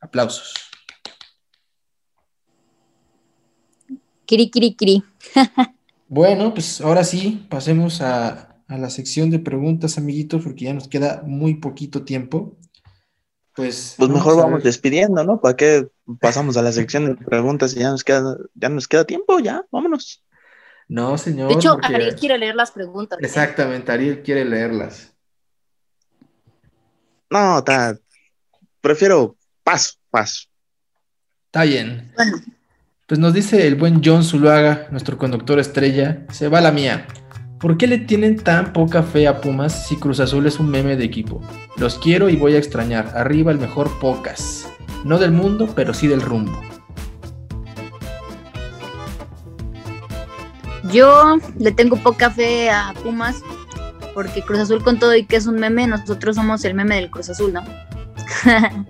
Aplausos. Cri, cri, cri. Bueno, pues ahora sí, pasemos a, la sección de preguntas, amiguitos, porque ya nos queda muy poquito tiempo. Pues, pues mejor vamos despidiendo, ¿no? ¿Para qué pasamos a la sección de preguntas y ya nos queda, ya nos queda tiempo? Ya, vámonos. No, señor. De hecho, Ariel quiere leer las preguntas. Exactamente, Ariel quiere leerlas. No, prefiero paso, paso. Está bien. Bueno, pues nos dice el buen John Zuluaga, nuestro conductor estrella, se va la mía. ¿Por qué le tienen tan poca fe a Pumas si Cruz Azul es un meme de equipo? Los quiero y voy a extrañar. Arriba el mejor pocas. No del mundo, pero sí del rumbo. Yo le tengo poca fe a Pumas porque Cruz Azul con todo y que es un meme, nosotros somos el meme del Cruz Azul, ¿no?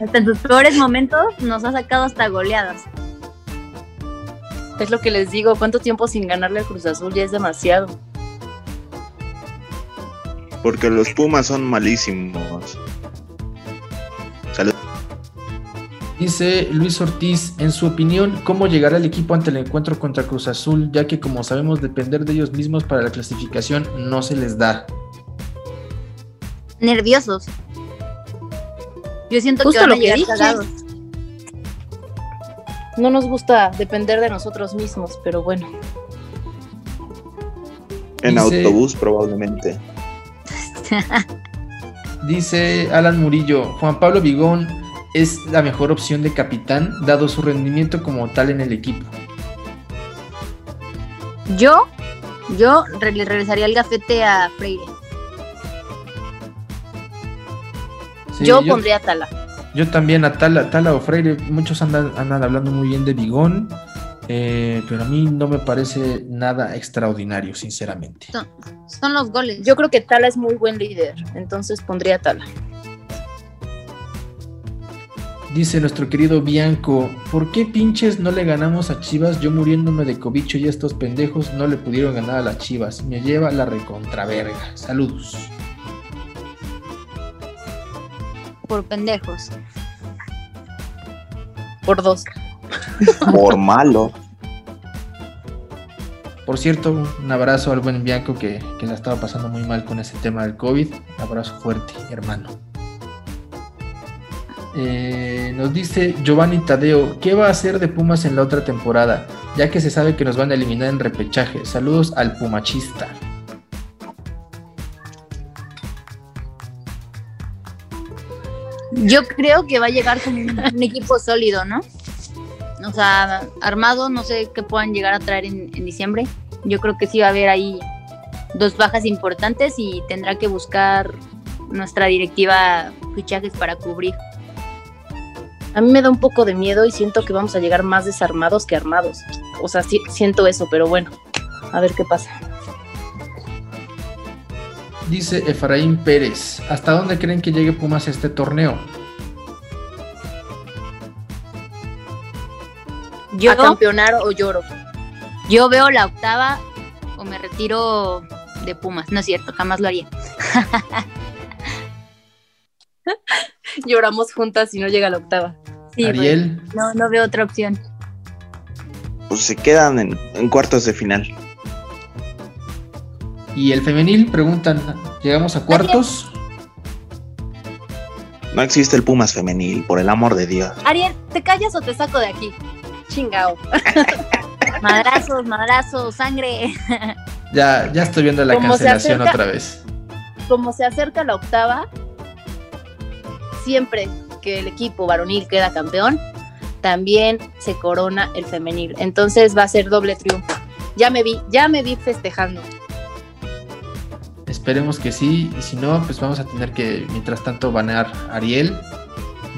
Hasta en sus peores momentos nos ha sacado hasta goleadas. Es lo que les digo, ¿cuánto tiempo sin ganarle al Cruz Azul? Ya es demasiado. Porque los Pumas son malísimos. Salud. Dice Luis Ortiz, en su opinión, ¿cómo llegará el equipo ante el encuentro contra Cruz Azul? Ya que como sabemos depender de ellos mismos para la clasificación no se les da. Nerviosos. Yo siento que van a llegar cagados. No nos gusta depender de nosotros mismos, pero bueno. En autobús probablemente. Dice Alan Murillo, Juan Pablo Vigón es la mejor opción de capitán, dado su rendimiento como tal en el equipo. Yo, yo le regresaría el gafete a Freire. yo, pondría a Tala. Yo también a Tala, Tala o Freire, muchos andan, andan hablando muy bien de Bigón, eh, pero a mí no me parece nada extraordinario, sinceramente. Son, los goles. Yo creo que Tala es muy buen líder, entonces pondría a Tala. Dice nuestro querido Bianco, ¿por qué pinches no le ganamos a Chivas? Yo muriéndome de cobicho y estos pendejos no le pudieron ganar a las Chivas. Me lleva la recontraverga. Saludos. Por pendejos. Por dos. Por malo. Por cierto, un abrazo al buen Bianco que, que la estaba pasando muy mal con ese tema del COVID. Un abrazo fuerte, hermano. Eh, nos dice Giovanni Tadeo, ¿qué va a hacer de Pumas en la otra temporada? Ya que se sabe que nos van a eliminar en repechaje. Saludos al Pumachista. Yo creo que va a llegar con un, equipo sólido, ¿no? O sea, armado, no sé qué puedan llegar a traer en, en diciembre. Yo creo que sí va a haber ahí dos bajas importantes y tendrá que buscar nuestra directiva fichajes para cubrir. A mí me da un poco de miedo y siento que vamos a llegar más desarmados que armados. O sea, sí, siento eso, pero bueno, a ver qué pasa. Dice Efraín Pérez, ¿hasta dónde creen que llegue Pumas este torneo? Yo, ¿A campeonar o lloro? yo veo la octava o me retiro de Pumas. No es cierto, jamás lo haría. Lloramos juntas y no llega la octava. Sí, Ariel, pues, no, no veo otra opción. Pues se quedan en, en cuartos de final. Y el femenil preguntan, ¿llegamos a cuartos? No existe el Pumas femenil, por el amor de Dios. Ariel, ¿te callas o te saco de aquí? Chingao. Madrazos, madrazos, sangre. Ya, ya estoy viendo la Como cancelación acerca- otra vez. Como se acerca la octava, siempre que el equipo varonil queda campeón, también se corona el femenil. Entonces va a ser doble triunfo. Ya me vi, ya me vi festejando. Esperemos que sí, y si no, pues vamos a tener que, mientras tanto, banear a Ariel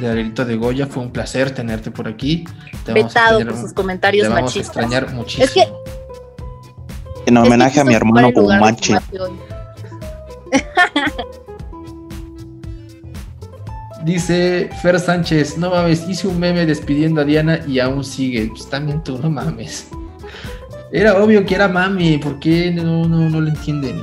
de Arielito de Goya. Fue un placer tenerte por aquí. Te vamos a Vetado tener- por sus comentarios te vamos a extrañar muchísimo. Es que En es que homenaje a mi hermano hoy. Dice Fer Sánchez, no mames, hice un meme despidiendo a Diana y aún sigue. Pues también tú, no mames. Era obvio que era mami, ¿por qué no, no, no lo entienden?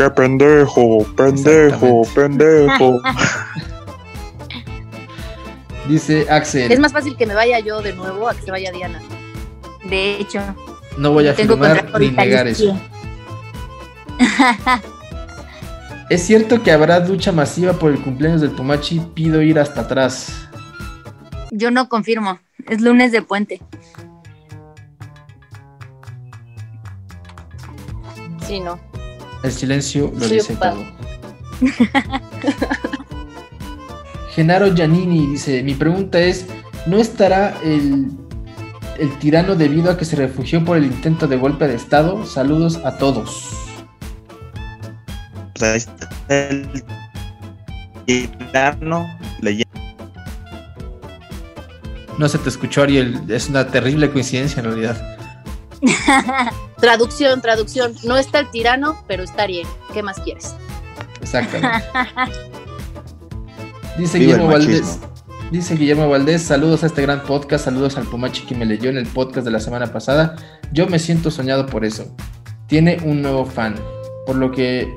¡Qué pendejo! ¡Pendejo! ¡Pendejo! Dice Axel, Es más fácil que me vaya yo de nuevo a que se vaya Diana. De hecho, no voy a contrato ni negar eso. Es cierto que habrá ducha masiva por el cumpleaños del Pumachi, pido ir hasta atrás. Yo no confirmo. Es lunes de puente. Sí, no. El silencio lo dice todo. Genaro Giannini dice, mi pregunta es, ¿no estará el, el tirano debido a que se refugió por el intento de golpe de Estado? Saludos a todos. Pues ahí está el tirano leyendo. No se te escuchó, Ariel, es una terrible coincidencia en realidad. Traducción, traducción. No está el tirano, pero está Ariel. ¿Qué más quieres? Exactamente. Dice Viva Guillermo Valdés. Dice Guillermo Valdés, saludos a este gran podcast, saludos al Pumachi que me leyó en el podcast de la semana pasada. Yo me siento soñado por eso. Tiene un nuevo fan. Por lo que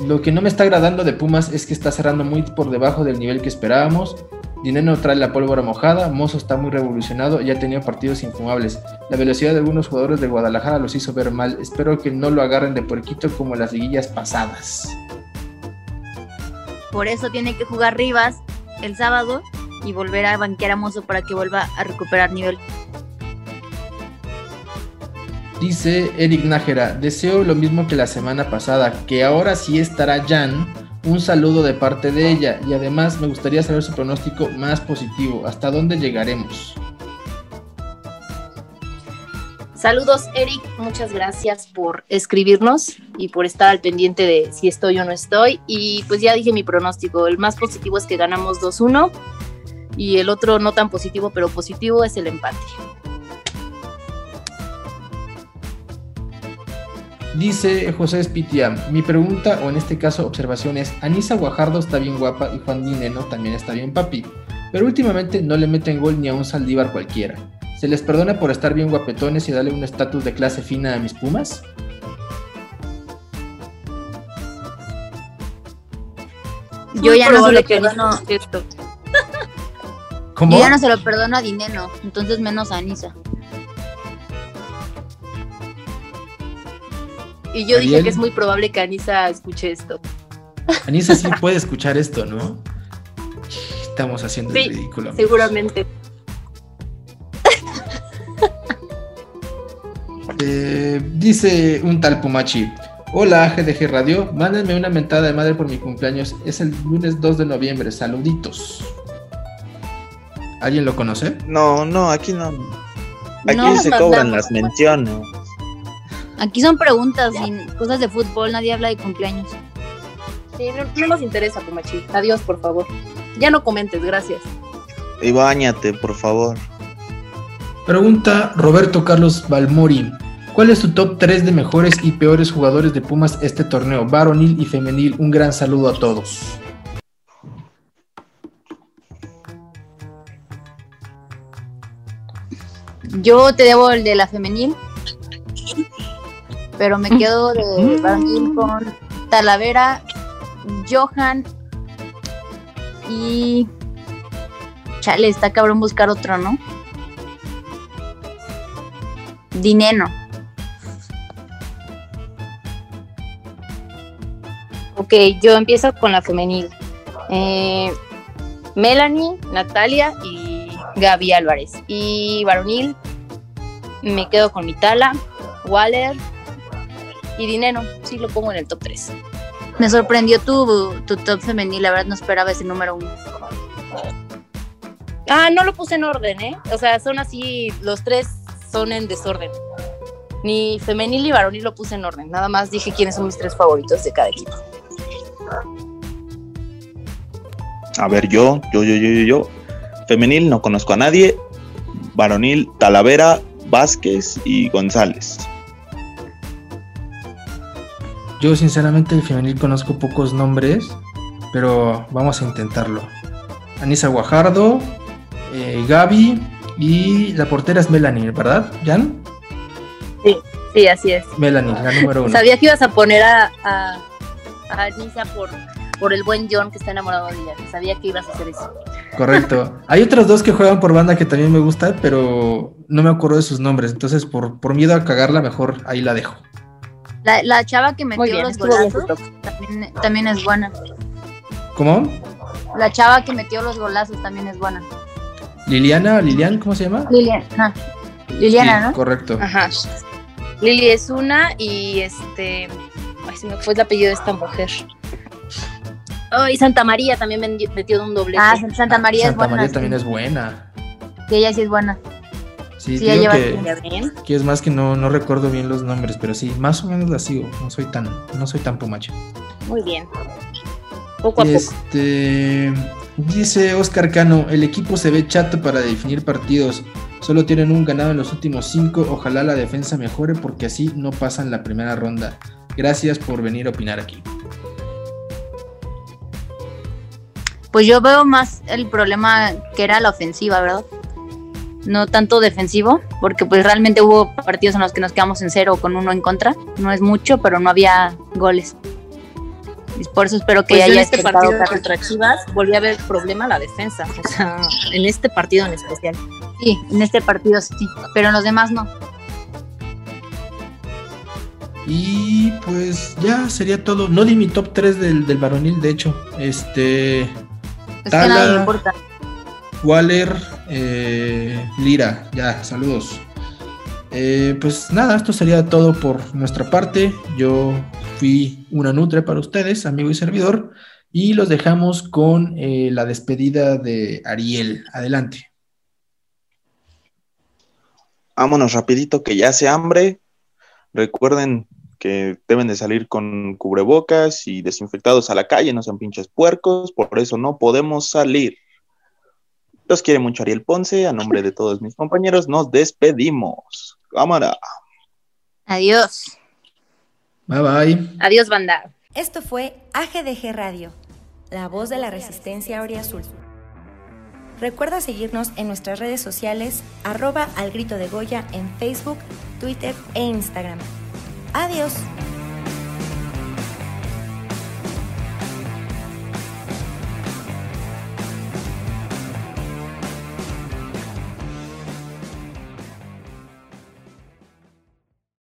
lo que no me está agradando de Pumas es que está cerrando muy por debajo del nivel que esperábamos. Dinero trae la pólvora mojada, Mozo está muy revolucionado y ha tenido partidos infumables. La velocidad de algunos jugadores de Guadalajara los hizo ver mal. Espero que no lo agarren de puerquito como las liguillas pasadas. Por eso tiene que jugar Rivas el sábado y volver a banquear a Mozo para que vuelva a recuperar nivel. Dice Eric Nájera, deseo lo mismo que la semana pasada, que ahora sí estará Jan. Un saludo de parte de ella y además me gustaría saber su pronóstico más positivo. ¿Hasta dónde llegaremos? Saludos, Eric. Muchas gracias por escribirnos y por estar al pendiente de si estoy o no estoy. Y pues ya dije mi pronóstico. El más positivo es que ganamos 2-1 y el otro no tan positivo, pero positivo es el empate. Dice José Spitiam, mi pregunta, o en este caso observación es, Anisa Guajardo está bien guapa y Juan Dineno también está bien papi, pero últimamente no le meten gol ni a un Saldívar cualquiera. ¿Se les perdona por estar bien guapetones y darle un estatus de clase fina a mis pumas? Yo ya no se lo perdono. ¿Cómo? Yo ya no se lo perdono a Dineno, entonces menos a Anisa. Y yo dije que es muy probable que Anisa escuche esto. Anisa sí puede escuchar esto, ¿no? Estamos haciendo el Sí, ridículo. Seguramente. Eh, dice un tal Pumachi. Hola GDG Radio, mándenme una mentada de madre por mi cumpleaños. Es el lunes 2 de noviembre. Saluditos. ¿Alguien lo conoce? No, no, aquí no. Aquí No, se cobran las menciones. Aquí son preguntas y cosas de fútbol, nadie habla de cumpleaños. Sí, no, no nos interesa, Pumachi. Adiós, por favor. Ya no comentes, gracias. Y bañate, por favor. Pregunta Roberto Carlos Balmori. ¿Cuál es tu top 3 de mejores y peores jugadores de Pumas este torneo? Varonil y femenil. Un gran saludo a todos. Yo te debo el de la femenil, pero me quedo de varonil con Talavera, Johan y... Chale, está cabrón buscar otro, ¿no? Dineno. Ok, yo empiezo con la femenil. Eh, Melanie, Natalia y Gaby Álvarez. Y varonil, me quedo con Mitala, Waller y Dinero. Sí, lo pongo en el top 3. Me sorprendió tu, tu top femenil, la verdad no esperaba ese número uno. Ah, no lo puse en orden, ¿eh? O sea, son así, los tres son en desorden. Ni femenil ni varonil lo puse en orden. Nada más dije quiénes son mis tres favoritos de cada equipo. A ver, yo, yo, yo, yo, yo, yo. Femenil no conozco a nadie. Varonil, Talavera, Vázquez y González. Yo sinceramente el femenil conozco pocos nombres, pero vamos a intentarlo. Anisa Guajardo, eh, Gaby y la portera es Melanie, ¿verdad, Jan? Sí, así es. Melanie, la número uno. Sabía que ibas a poner a, a, a Anisa por, por el buen John que está enamorado de ella. Sabía que ibas a hacer eso. Correcto. Hay otros dos que juegan por banda que también me gustan, pero no me acuerdo de sus nombres. Entonces, por, por miedo a cagarla, mejor ahí la dejo. La, la chava que metió bien, los golazos también, también es buena. ¿Cómo? La chava que metió los golazos también es buena. Liliana, Lilian, ¿cómo se llama? Liliana, ajá. Liliana, Sí, ¿no? Correcto. Ajá. Lili es una y este. Ay, se me fue el apellido de esta mujer. Ay, Santa María también metió un doblete. Ah, Santa María es Santa buena. María sí. también es buena. Sí, ella sí es buena. Sí, Sí, que, ¿Ya ven? que es más que no, no recuerdo bien los nombres, pero sí, más o menos la sigo. No soy tan, no soy tan pumacho. Muy bien. Poco a poco. Este dice Oscar Cano, el equipo se ve chato para definir partidos. Solo tienen un ganado en los últimos cinco. Ojalá la defensa mejore porque así no pasan la primera ronda. Gracias por venir a opinar aquí. Pues yo veo más el problema que era la ofensiva, ¿verdad? No tanto defensivo, porque pues realmente hubo partidos en los que nos quedamos en cero con uno en contra. No es mucho, pero no había goles. Y por eso espero que Pues yo en haya este partido contra Chivas volví a ver problema la defensa. O sea, en este partido en especial. Sí, en este partido sí, pero en los demás no. Y pues ya sería todo. No di mi top 3 del, del varonil, de hecho. Este. Es que Tala. nada le importa. Waller, eh, Lira, ya, saludos. Eh, pues nada, esto sería todo por nuestra parte. Yo fui una nutre para ustedes, amigo y servidor, y los dejamos con eh, la despedida de Ariel. Adelante. Vámonos rapidito que ya hace hambre. Recuerden que deben de salir con cubrebocas y desinfectados a la calle, no sean pinches puercos, por eso no podemos salir. Los quiere mucho Ariel Ponce, a nombre de todos mis compañeros, nos despedimos. Cámara. Adiós. Bye bye. Adiós, banda. Esto fue AGDG Radio, la voz de la resistencia Azul. Recuerda seguirnos en nuestras redes sociales, arroba al grito de Goya en Facebook, Twitter e Instagram. Adiós.